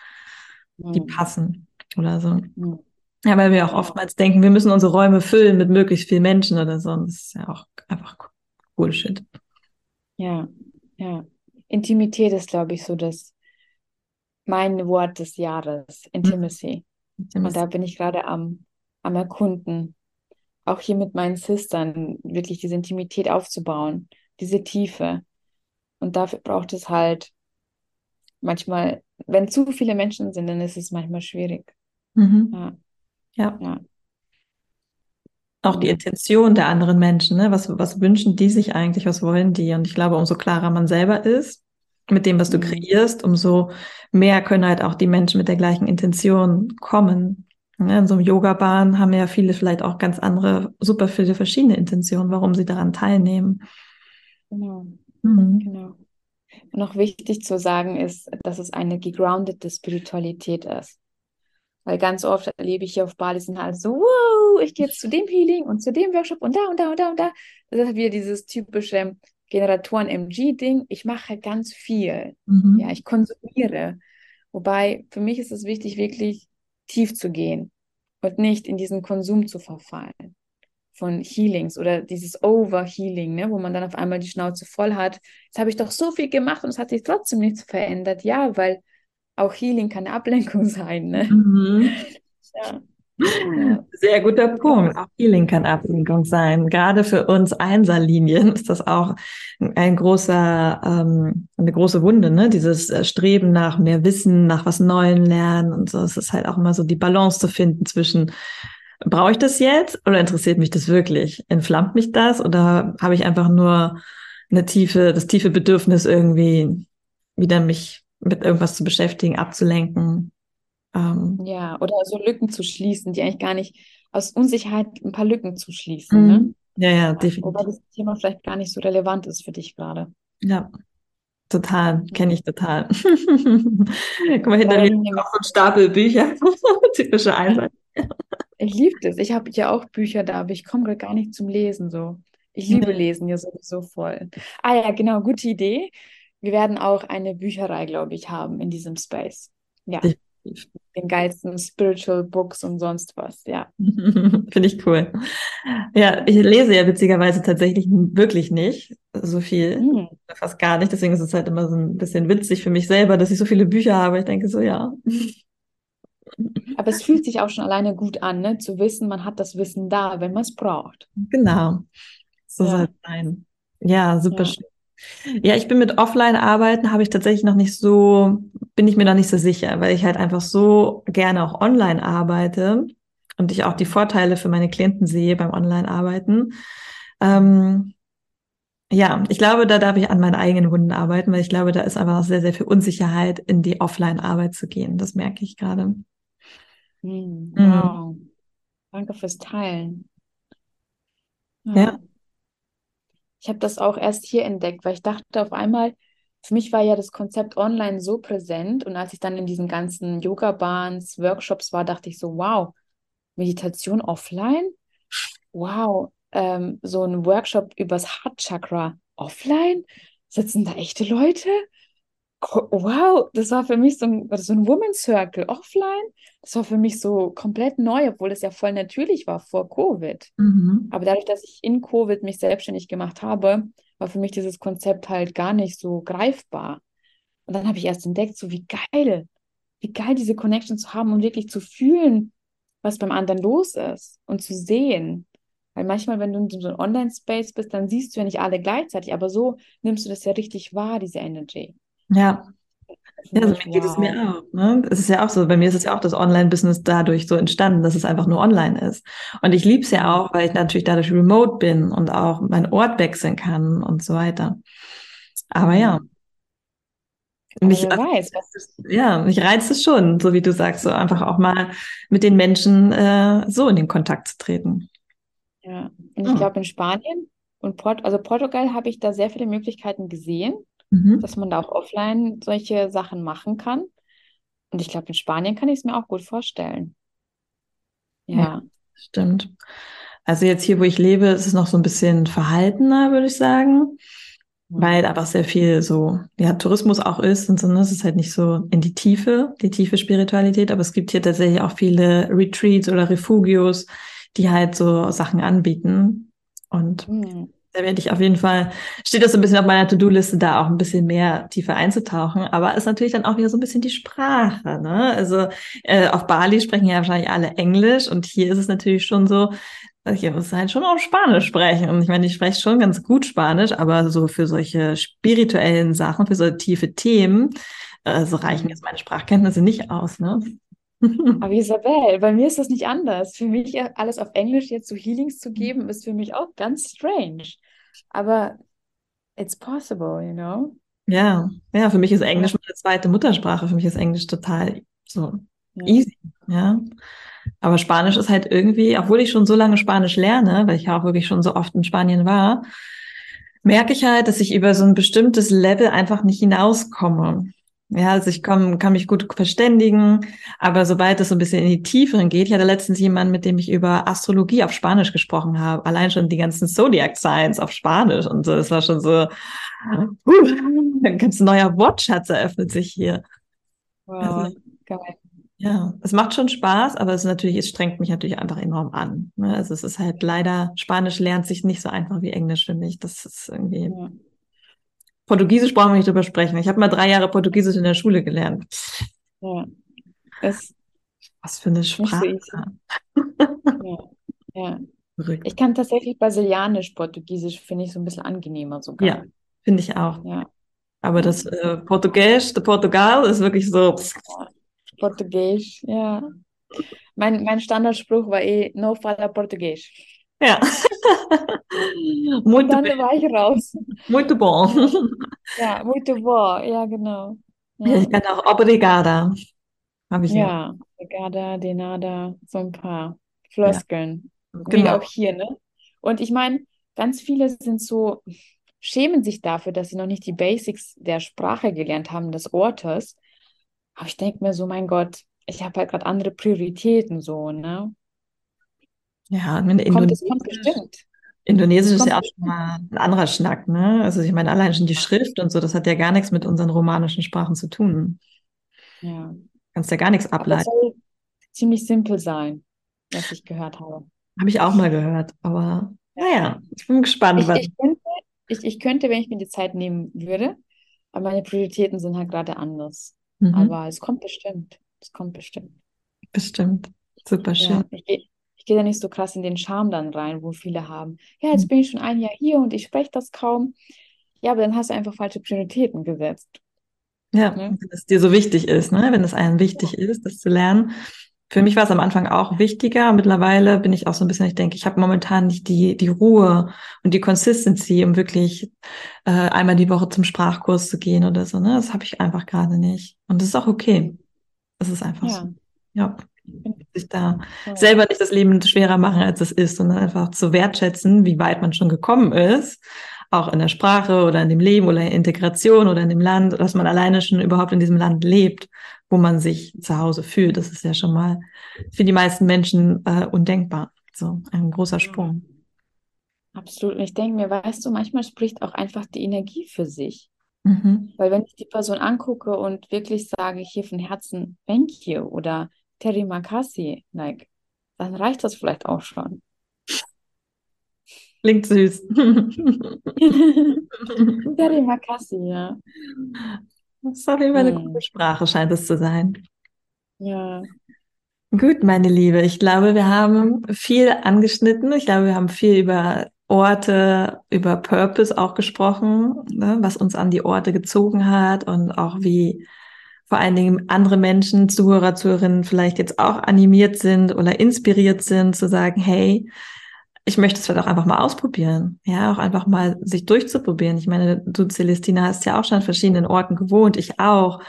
die mhm. passen oder so. Mhm. Ja, weil wir auch oftmals denken, wir müssen unsere Räume füllen mit möglichst vielen Menschen oder so. Und das ist ja auch einfach Bullshit. Ja, ja. Intimität ist, glaube ich, so das mein Wort des Jahres. Intimacy. Und da bin ich gerade am, am Erkunden. Auch hier mit meinen Sistern, wirklich diese Intimität aufzubauen, diese Tiefe. Und dafür braucht es halt manchmal, wenn zu viele Menschen sind, dann ist es manchmal schwierig. Mhm. Ja. Ja. ja. Auch die Intention der anderen Menschen, ne? was, was wünschen die sich eigentlich, was wollen die? Und ich glaube, umso klarer man selber ist, mit dem, was du mhm. kreierst, umso mehr können halt auch die Menschen mit der gleichen Intention kommen. In so einem Yoga-Bahn haben ja viele vielleicht auch ganz andere, super viele verschiedene Intentionen, warum sie daran teilnehmen. Genau. Mhm. genau. Auch wichtig zu sagen ist, dass es eine gegroundete Spiritualität ist. Weil ganz oft erlebe ich hier auf Bali sind halt so, wow, ich gehe jetzt zu dem Healing und zu dem Workshop und da und da und da und da. Das ist wieder dieses typische, Generatoren-MG-Ding, ich mache ganz viel. Mhm. Ja, ich konsumiere. Wobei für mich ist es wichtig, wirklich tief zu gehen und nicht in diesen Konsum zu verfallen von Healings oder dieses Overhealing, ne, wo man dann auf einmal die Schnauze voll hat. Jetzt habe ich doch so viel gemacht und es hat sich trotzdem nichts verändert. Ja, weil auch Healing kann Ablenkung sein. Ne? Mhm. Ja. Sehr guter Punkt. Auch Healing kann Ablenkung sein. Gerade für uns Einserlinien ist das auch ein großer, ähm, eine große Wunde, ne? Dieses äh, Streben nach mehr Wissen, nach was Neuem lernen und so. Es ist halt auch immer so die Balance zu finden zwischen brauche ich das jetzt oder interessiert mich das wirklich? Entflammt mich das oder habe ich einfach nur eine tiefe, das tiefe Bedürfnis irgendwie wieder mich mit irgendwas zu beschäftigen, abzulenken? Ähm, ja, oder so Lücken zu schließen, die eigentlich gar nicht aus Unsicherheit ein paar Lücken zu schließen. Ne? Mhm. Ja, ja, definitiv. Wobei das Thema vielleicht gar nicht so relevant ist für dich gerade. Ja, total, kenne ich total. Guck mal, hinter mir noch so ein Stapel Bücher, typische Einheit. Ich liebe das. Ich habe ja auch Bücher da, aber ich komme gerade gar nicht zum Lesen so. Ich liebe Lesen ja sowieso voll. Ah ja, genau, gute Idee. Wir werden auch eine Bücherei, glaube ich, haben in diesem Space. Ja den geilsten Spiritual Books und sonst was, ja. Finde ich cool. Ja, ich lese ja witzigerweise tatsächlich wirklich nicht so viel, mhm. fast gar nicht. Deswegen ist es halt immer so ein bisschen witzig für mich selber, dass ich so viele Bücher habe. Ich denke so, ja. Aber es fühlt sich auch schon alleine gut an, ne? zu wissen, man hat das Wissen da, wenn man es braucht. Genau. So ja. soll es sein. Ja, super ja. schön. Ja, ich bin mit Offline-Arbeiten, habe ich tatsächlich noch nicht so, bin ich mir noch nicht so sicher, weil ich halt einfach so gerne auch online arbeite und ich auch die Vorteile für meine Klienten sehe beim Online-Arbeiten. Ähm, ja, ich glaube, da darf ich an meinen eigenen Wunden arbeiten, weil ich glaube, da ist einfach sehr, sehr viel Unsicherheit, in die Offline-Arbeit zu gehen. Das merke ich gerade. Hm, wow. Mhm. Danke fürs Teilen. Ja. ja. Ich habe das auch erst hier entdeckt, weil ich dachte auf einmal, für mich war ja das Konzept online so präsent und als ich dann in diesen ganzen Yoga-Bahns, Workshops war, dachte ich so, wow, Meditation offline? Wow, ähm, so ein Workshop übers Heart Chakra offline? Sitzen da echte Leute? Wow, das war für mich so ein, so ein Women's Circle offline. Das war für mich so komplett neu, obwohl es ja voll natürlich war vor Covid. Mhm. Aber dadurch, dass ich in Covid mich selbstständig gemacht habe, war für mich dieses Konzept halt gar nicht so greifbar. Und dann habe ich erst entdeckt, so wie geil, wie geil diese Connection zu haben und wirklich zu fühlen, was beim anderen los ist und zu sehen. Weil manchmal, wenn du in so einem Online-Space bist, dann siehst du ja nicht alle gleichzeitig, aber so nimmst du das ja richtig wahr, diese Energy. Ja. Ja, so geht wow. es mir auch. Ne? Es ist ja auch so, bei mir ist es ja auch das Online-Business dadurch so entstanden, dass es einfach nur online ist. Und ich liebe es ja auch, weil ich natürlich dadurch remote bin und auch meinen Ort wechseln kann und so weiter. Aber ja. Mich, wer weiß, was ja, mich reizt es schon, so wie du sagst, so einfach auch mal mit den Menschen äh, so in den Kontakt zu treten. Ja, und ich oh. glaube in Spanien und Port also Portugal habe ich da sehr viele Möglichkeiten gesehen mhm. dass man da auch offline solche Sachen machen kann. Und ich glaube, in Spanien kann ich es mir auch gut vorstellen. Ja. ja. Stimmt. Also jetzt hier, wo ich lebe, ist es noch so ein bisschen verhaltener, würde ich sagen. Mhm. Weil einfach sehr viel so, ja, Tourismus auch ist und so, ne? Es ist halt nicht so in die Tiefe, die tiefe Spiritualität, aber es gibt hier tatsächlich auch viele Retreats oder Refugios, die halt so Sachen anbieten. Und mhm. Da werde ich auf jeden Fall, steht das so ein bisschen auf meiner To-Do-Liste, da auch ein bisschen mehr tiefer einzutauchen. Aber ist natürlich dann auch wieder so ein bisschen die Sprache. Ne? Also äh, auf Bali sprechen ja wahrscheinlich alle Englisch und hier ist es natürlich schon so, ich muss halt schon auch Spanisch sprechen. Und ich meine, ich spreche schon ganz gut Spanisch, aber so für solche spirituellen Sachen, für so tiefe Themen, äh, so reichen jetzt meine Sprachkenntnisse nicht aus. Ne? Aber Isabel, bei mir ist das nicht anders. Für mich alles auf Englisch jetzt so Healings zu geben, ist für mich auch ganz strange. Aber it's possible, you know? Ja, ja, für mich ist Englisch meine zweite Muttersprache. Für mich ist Englisch total so ja. easy, ja. Aber Spanisch ist halt irgendwie, obwohl ich schon so lange Spanisch lerne, weil ich ja auch wirklich schon so oft in Spanien war, merke ich halt, dass ich über so ein bestimmtes Level einfach nicht hinauskomme. Ja, also ich komm, kann mich gut verständigen, aber sobald es so ein bisschen in die Tieferen geht, ich hatte letztens jemanden, mit dem ich über Astrologie auf Spanisch gesprochen habe, allein schon die ganzen Zodiac Signs auf Spanisch und so, das war schon so, uh, ein ganz neuer Wortschatz eröffnet sich hier. Wow, also, geil. Ja, es macht schon Spaß, aber es ist natürlich, es strengt mich natürlich einfach enorm an. Ne? Also es ist halt leider, Spanisch lernt sich nicht so einfach wie Englisch, finde ich. Das ist irgendwie. Ja Portugiesisch brauchen wir nicht drüber sprechen. Ich habe mal drei Jahre Portugiesisch in der Schule gelernt. Ja. Es Was für eine Sprache. ja. ja. Ich kann tatsächlich Brasilianisch, Portugiesisch finde ich so ein bisschen angenehmer sogar. Ja, finde ich auch. Ja. Aber das äh, Portugiesisch, der Portugal ist wirklich so. Portugiesisch, ja. Mein, mein Standardspruch war eh, no fala Portugiesisch. Ja. Muito dann bem. war ich raus. Muito bom. Ja, muito bom. Ja, genau. Ja. Ich kann auch obrigada. Habe ich ja. Obrigada, de nada, so ein paar Floskeln. Ja. Genau. Wie auch hier, ne? Und ich meine, ganz viele sind so, schämen sich dafür, dass sie noch nicht die Basics der Sprache gelernt haben, des Ortes. Aber ich denke mir so, mein Gott, ich habe halt gerade andere Prioritäten so, ne? Ja, in Indonesisch, kommt, kommt bestimmt. Indonesisch ist ja auch schon mal ein anderer Schnack, ne? Also ich meine, allein schon die Schrift und so, das hat ja gar nichts mit unseren romanischen Sprachen zu tun. Ja. Kannst ja gar nichts ableiten. Aber das soll ziemlich simpel sein, was ich gehört habe. Habe ich auch mal gehört, aber naja, ich bin gespannt. Ich, ich, könnte, ich, ich könnte, wenn ich mir die Zeit nehmen würde, aber meine Prioritäten sind halt gerade anders. Mhm. Aber es kommt bestimmt. Es kommt bestimmt. Bestimmt. Super schön. Ja, ich, ich gehe da nicht so krass in den Charme dann rein, wo viele haben. Ja, jetzt mhm. bin ich schon ein Jahr hier und ich spreche das kaum. Ja, aber dann hast du einfach falsche Prioritäten gesetzt. Ja, ne? wenn es dir so wichtig ist, ne? wenn es einem wichtig ja. ist, das zu lernen. Für mich war es am Anfang auch wichtiger. Mittlerweile bin ich auch so ein bisschen, ich denke, ich habe momentan nicht die, die Ruhe und die Consistency, um wirklich äh, einmal die Woche zum Sprachkurs zu gehen oder so. Ne? Das habe ich einfach gerade nicht. Und das ist auch okay. Das ist einfach ja. so. Ja. Sich da ja. selber nicht das Leben schwerer machen, als es ist, sondern einfach zu wertschätzen, wie weit man schon gekommen ist auch in der Sprache oder in dem Leben oder in der Integration oder in dem Land, dass man alleine schon überhaupt in diesem Land lebt, wo man sich zu Hause fühlt. Das ist ja schon mal für die meisten Menschen äh, undenkbar. So ein großer Sprung. Absolut. Und ich denke mir, weißt du, manchmal spricht auch einfach die Energie für sich. Mhm. Weil wenn ich die Person angucke und wirklich sage, hier von Herzen, thank you oder Terry Makasi, like, dann reicht das vielleicht auch schon. Klingt süß. Terry Makassi, ja. Das ist auf jeden Fall eine hm. gute Sprache, scheint es zu sein. Ja. Gut, meine Liebe. Ich glaube, wir haben viel angeschnitten. Ich glaube, wir haben viel über Orte, über Purpose auch gesprochen, ne, was uns an die Orte gezogen hat und auch wie vor allen Dingen andere Menschen, Zuhörer, Zuhörerinnen vielleicht jetzt auch animiert sind oder inspiriert sind zu sagen, hey, ich möchte es vielleicht auch einfach mal ausprobieren. Ja, auch einfach mal sich durchzuprobieren. Ich meine, du, Celestina, hast ja auch schon an verschiedenen Orten gewohnt, ich auch.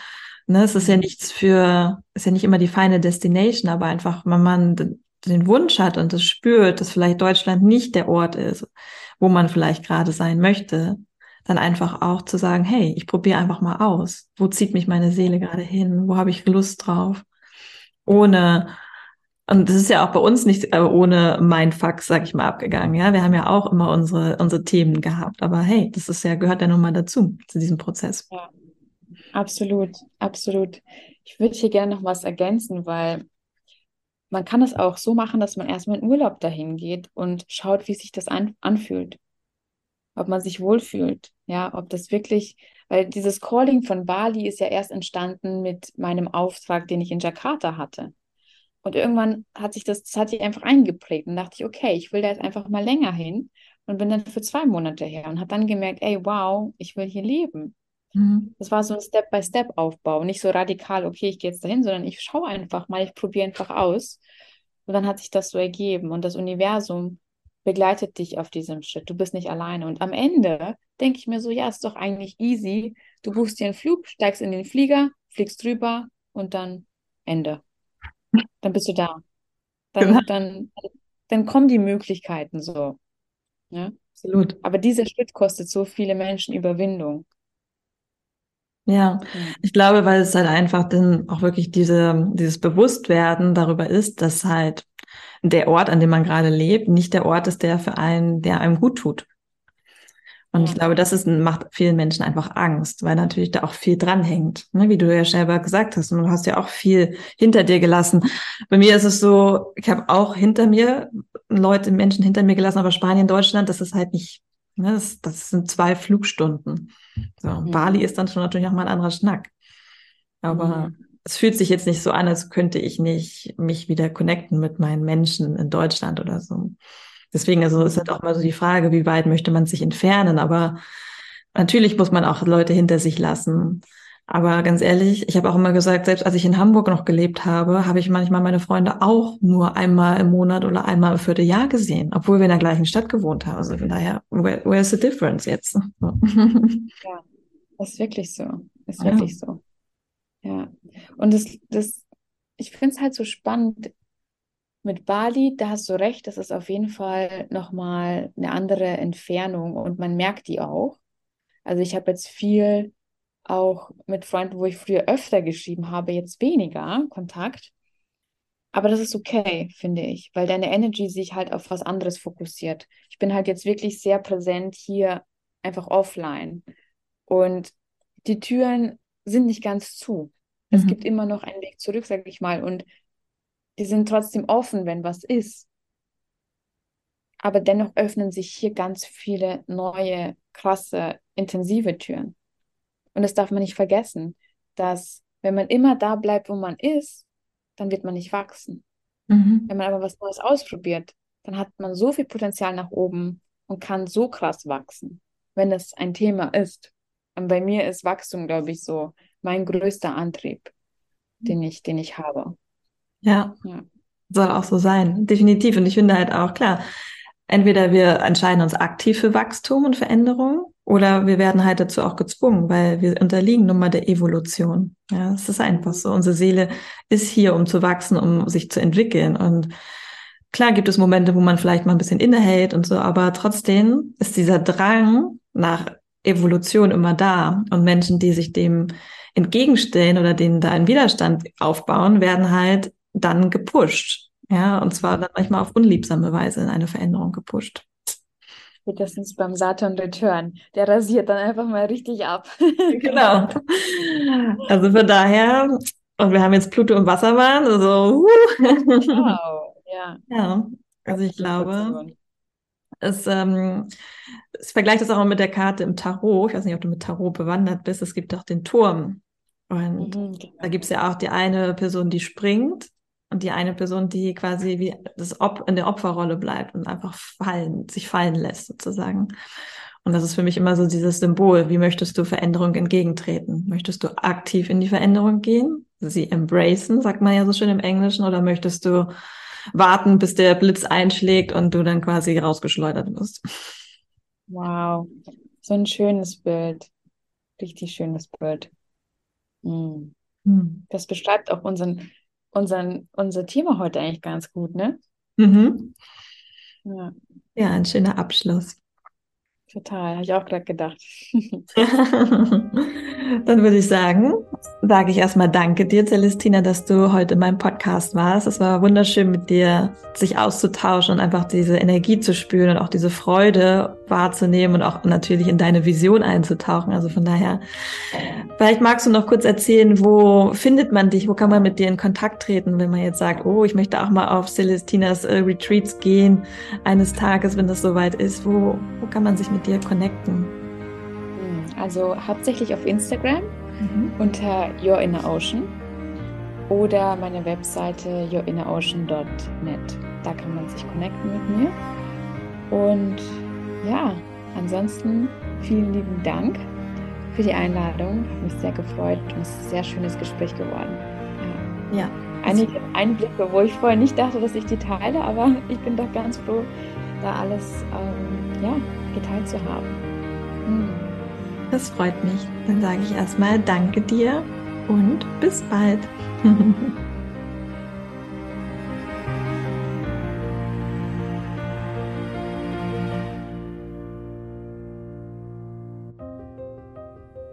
Ne, es ist ja nichts für, ist ja nicht immer die feine Destination, aber einfach, wenn man den Wunsch hat und es spürt, dass vielleicht Deutschland nicht der Ort ist, wo man vielleicht gerade sein möchte, dann einfach auch zu sagen, hey, ich probiere einfach mal aus. Wo zieht mich meine Seele gerade hin? Wo habe ich Lust drauf? Ohne und das ist ja auch bei uns nicht äh, ohne Mindfuck, sag ich mal, abgegangen. Ja, wir haben ja auch immer unsere, unsere Themen gehabt. Aber hey, das ist ja, gehört ja nun mal dazu, zu diesem Prozess. Ja, absolut, absolut. Ich würde hier gerne noch was ergänzen, weil man kann es auch so machen, dass man erstmal in Urlaub dahin geht und schaut, wie sich das an, anfühlt. Ob man sich wohlfühlt. Ja, ob das wirklich, weil dieses Calling von Bali ist ja erst entstanden mit meinem Auftrag, den ich in Jakarta hatte. Und irgendwann hat sich das, das hat sich einfach eingeprägt und dachte ich, okay, ich will da jetzt einfach mal länger hin und bin dann für zwei Monate her und habe dann gemerkt, ey, wow, ich will hier leben. Mhm. Das war so ein Step-by-Step-Aufbau, nicht so radikal, okay, ich gehe jetzt dahin, sondern ich schaue einfach mal, ich probiere einfach aus. Und dann hat sich das so ergeben und das Universum begleitet dich auf diesem Schritt. Du bist nicht alleine. Und am Ende denke ich mir so, ja, ist doch eigentlich easy. Du buchst dir einen Flug, steigst in den Flieger, fliegst drüber und dann Ende. Dann bist du da. Dann, genau. dann, dann kommen die Möglichkeiten so. Ja? Absolut. Aber dieser Schritt kostet so viele Menschen Überwindung. Ja, ich glaube, weil es halt einfach dann auch wirklich diese, dieses Bewusstwerden darüber ist, dass halt der Ort, an dem man gerade lebt, nicht der Ort ist, der für einen, der einem gut tut. Und ich glaube, das ist, macht vielen Menschen einfach Angst, weil natürlich da auch viel dranhängt, ne? wie du ja selber gesagt hast. Und du hast ja auch viel hinter dir gelassen. Bei mir ist es so, ich habe auch hinter mir Leute, Menschen hinter mir gelassen, aber Spanien, Deutschland, das ist halt nicht, ne? das, das sind zwei Flugstunden. So, mhm. Bali ist dann schon natürlich auch mal ein anderer Schnack. Aber mhm. Es fühlt sich jetzt nicht so an, als könnte ich nicht mich wieder connecten mit meinen Menschen in Deutschland oder so. Deswegen, also ist halt auch mal so die Frage, wie weit möchte man sich entfernen? Aber natürlich muss man auch Leute hinter sich lassen. Aber ganz ehrlich, ich habe auch immer gesagt, selbst als ich in Hamburg noch gelebt habe, habe ich manchmal meine Freunde auch nur einmal im Monat oder einmal im Vierteljahr gesehen, obwohl wir in der gleichen Stadt gewohnt haben. Also von daher, where, where's the difference jetzt? ja, das ist wirklich so. Das ist ja. wirklich so. Ja. Und das, das, ich finde es halt so spannend, mit Bali, da hast du recht, das ist auf jeden Fall nochmal eine andere Entfernung und man merkt die auch. Also ich habe jetzt viel auch mit Freunden, wo ich früher öfter geschrieben habe, jetzt weniger Kontakt. Aber das ist okay, finde ich, weil deine Energy sich halt auf was anderes fokussiert. Ich bin halt jetzt wirklich sehr präsent hier, einfach offline. Und die Türen sind nicht ganz zu. Es mhm. gibt immer noch einen Weg zurück, sage ich mal. Und die sind trotzdem offen, wenn was ist. Aber dennoch öffnen sich hier ganz viele neue, krasse, intensive Türen. Und das darf man nicht vergessen, dass wenn man immer da bleibt, wo man ist, dann wird man nicht wachsen. Mhm. Wenn man aber was Neues ausprobiert, dann hat man so viel Potenzial nach oben und kann so krass wachsen, wenn das ein Thema ist. Und bei mir ist Wachstum, glaube ich, so mein größter Antrieb, den ich, den ich habe. Ja. ja. Soll auch so sein, definitiv. Und ich finde halt auch klar, entweder wir entscheiden uns aktiv für Wachstum und Veränderung oder wir werden halt dazu auch gezwungen, weil wir unterliegen nun mal der Evolution. Ja, es ist einfach so. Unsere Seele ist hier, um zu wachsen, um sich zu entwickeln. Und klar gibt es Momente, wo man vielleicht mal ein bisschen innehält und so, aber trotzdem ist dieser Drang nach Evolution immer da. Und Menschen, die sich dem entgegenstellen oder denen da einen Widerstand aufbauen, werden halt dann gepusht. Ja, und zwar dann manchmal auf unliebsame Weise in eine Veränderung gepusht. Spätestens beim Saturn Return. Der rasiert dann einfach mal richtig ab. genau. Also von daher, und wir haben jetzt Pluto im Wasserbahn, also. wow, ja. Ja, also ich glaube, es, ähm, es vergleicht das auch mit der Karte im Tarot. Ich weiß nicht, ob du mit Tarot bewandert bist. Es gibt auch den Turm. Und mhm, genau. da gibt es ja auch die eine Person, die springt und die eine Person, die quasi wie das Op in der Opferrolle bleibt und einfach fallen, sich fallen lässt sozusagen. Und das ist für mich immer so dieses Symbol. Wie möchtest du Veränderung entgegentreten? Möchtest du aktiv in die Veränderung gehen? Sie embracen, sagt man ja so schön im Englischen, oder möchtest du warten, bis der Blitz einschlägt und du dann quasi rausgeschleudert wirst? Wow, so ein schönes Bild. Richtig schönes Bild. Mhm. Das beschreibt auch unseren unseren, unser Thema heute eigentlich ganz gut, ne? Mhm. Ja. ja, ein schöner Abschluss. Total, habe ich auch gerade gedacht. Dann würde ich sagen, sage ich erstmal Danke dir, Celestina, dass du heute in meinem Podcast warst. Es war wunderschön mit dir, sich auszutauschen und einfach diese Energie zu spüren und auch diese Freude wahrzunehmen und auch natürlich in deine Vision einzutauchen. Also von daher, vielleicht magst du noch kurz erzählen, wo findet man dich, wo kann man mit dir in Kontakt treten, wenn man jetzt sagt, oh, ich möchte auch mal auf Celestinas äh, Retreats gehen, eines Tages, wenn das soweit ist. Wo, wo kann man sich mit dir connecten? Hm, also hauptsächlich auf Instagram mhm. unter Your Inner Ocean oder meine Webseite yourinnerocean.net. Da kann man sich connecten mit mir. Und ja, ansonsten vielen lieben Dank für die Einladung. Hat mich sehr gefreut und es ist ein sehr schönes Gespräch geworden. Ja. ja. Einige Einblicke, wo ich vorher nicht dachte, dass ich die teile, aber ich bin doch ganz froh, da alles ähm, ja, geteilt zu haben. Hm. Das freut mich. Dann sage ich erstmal Danke dir und bis bald.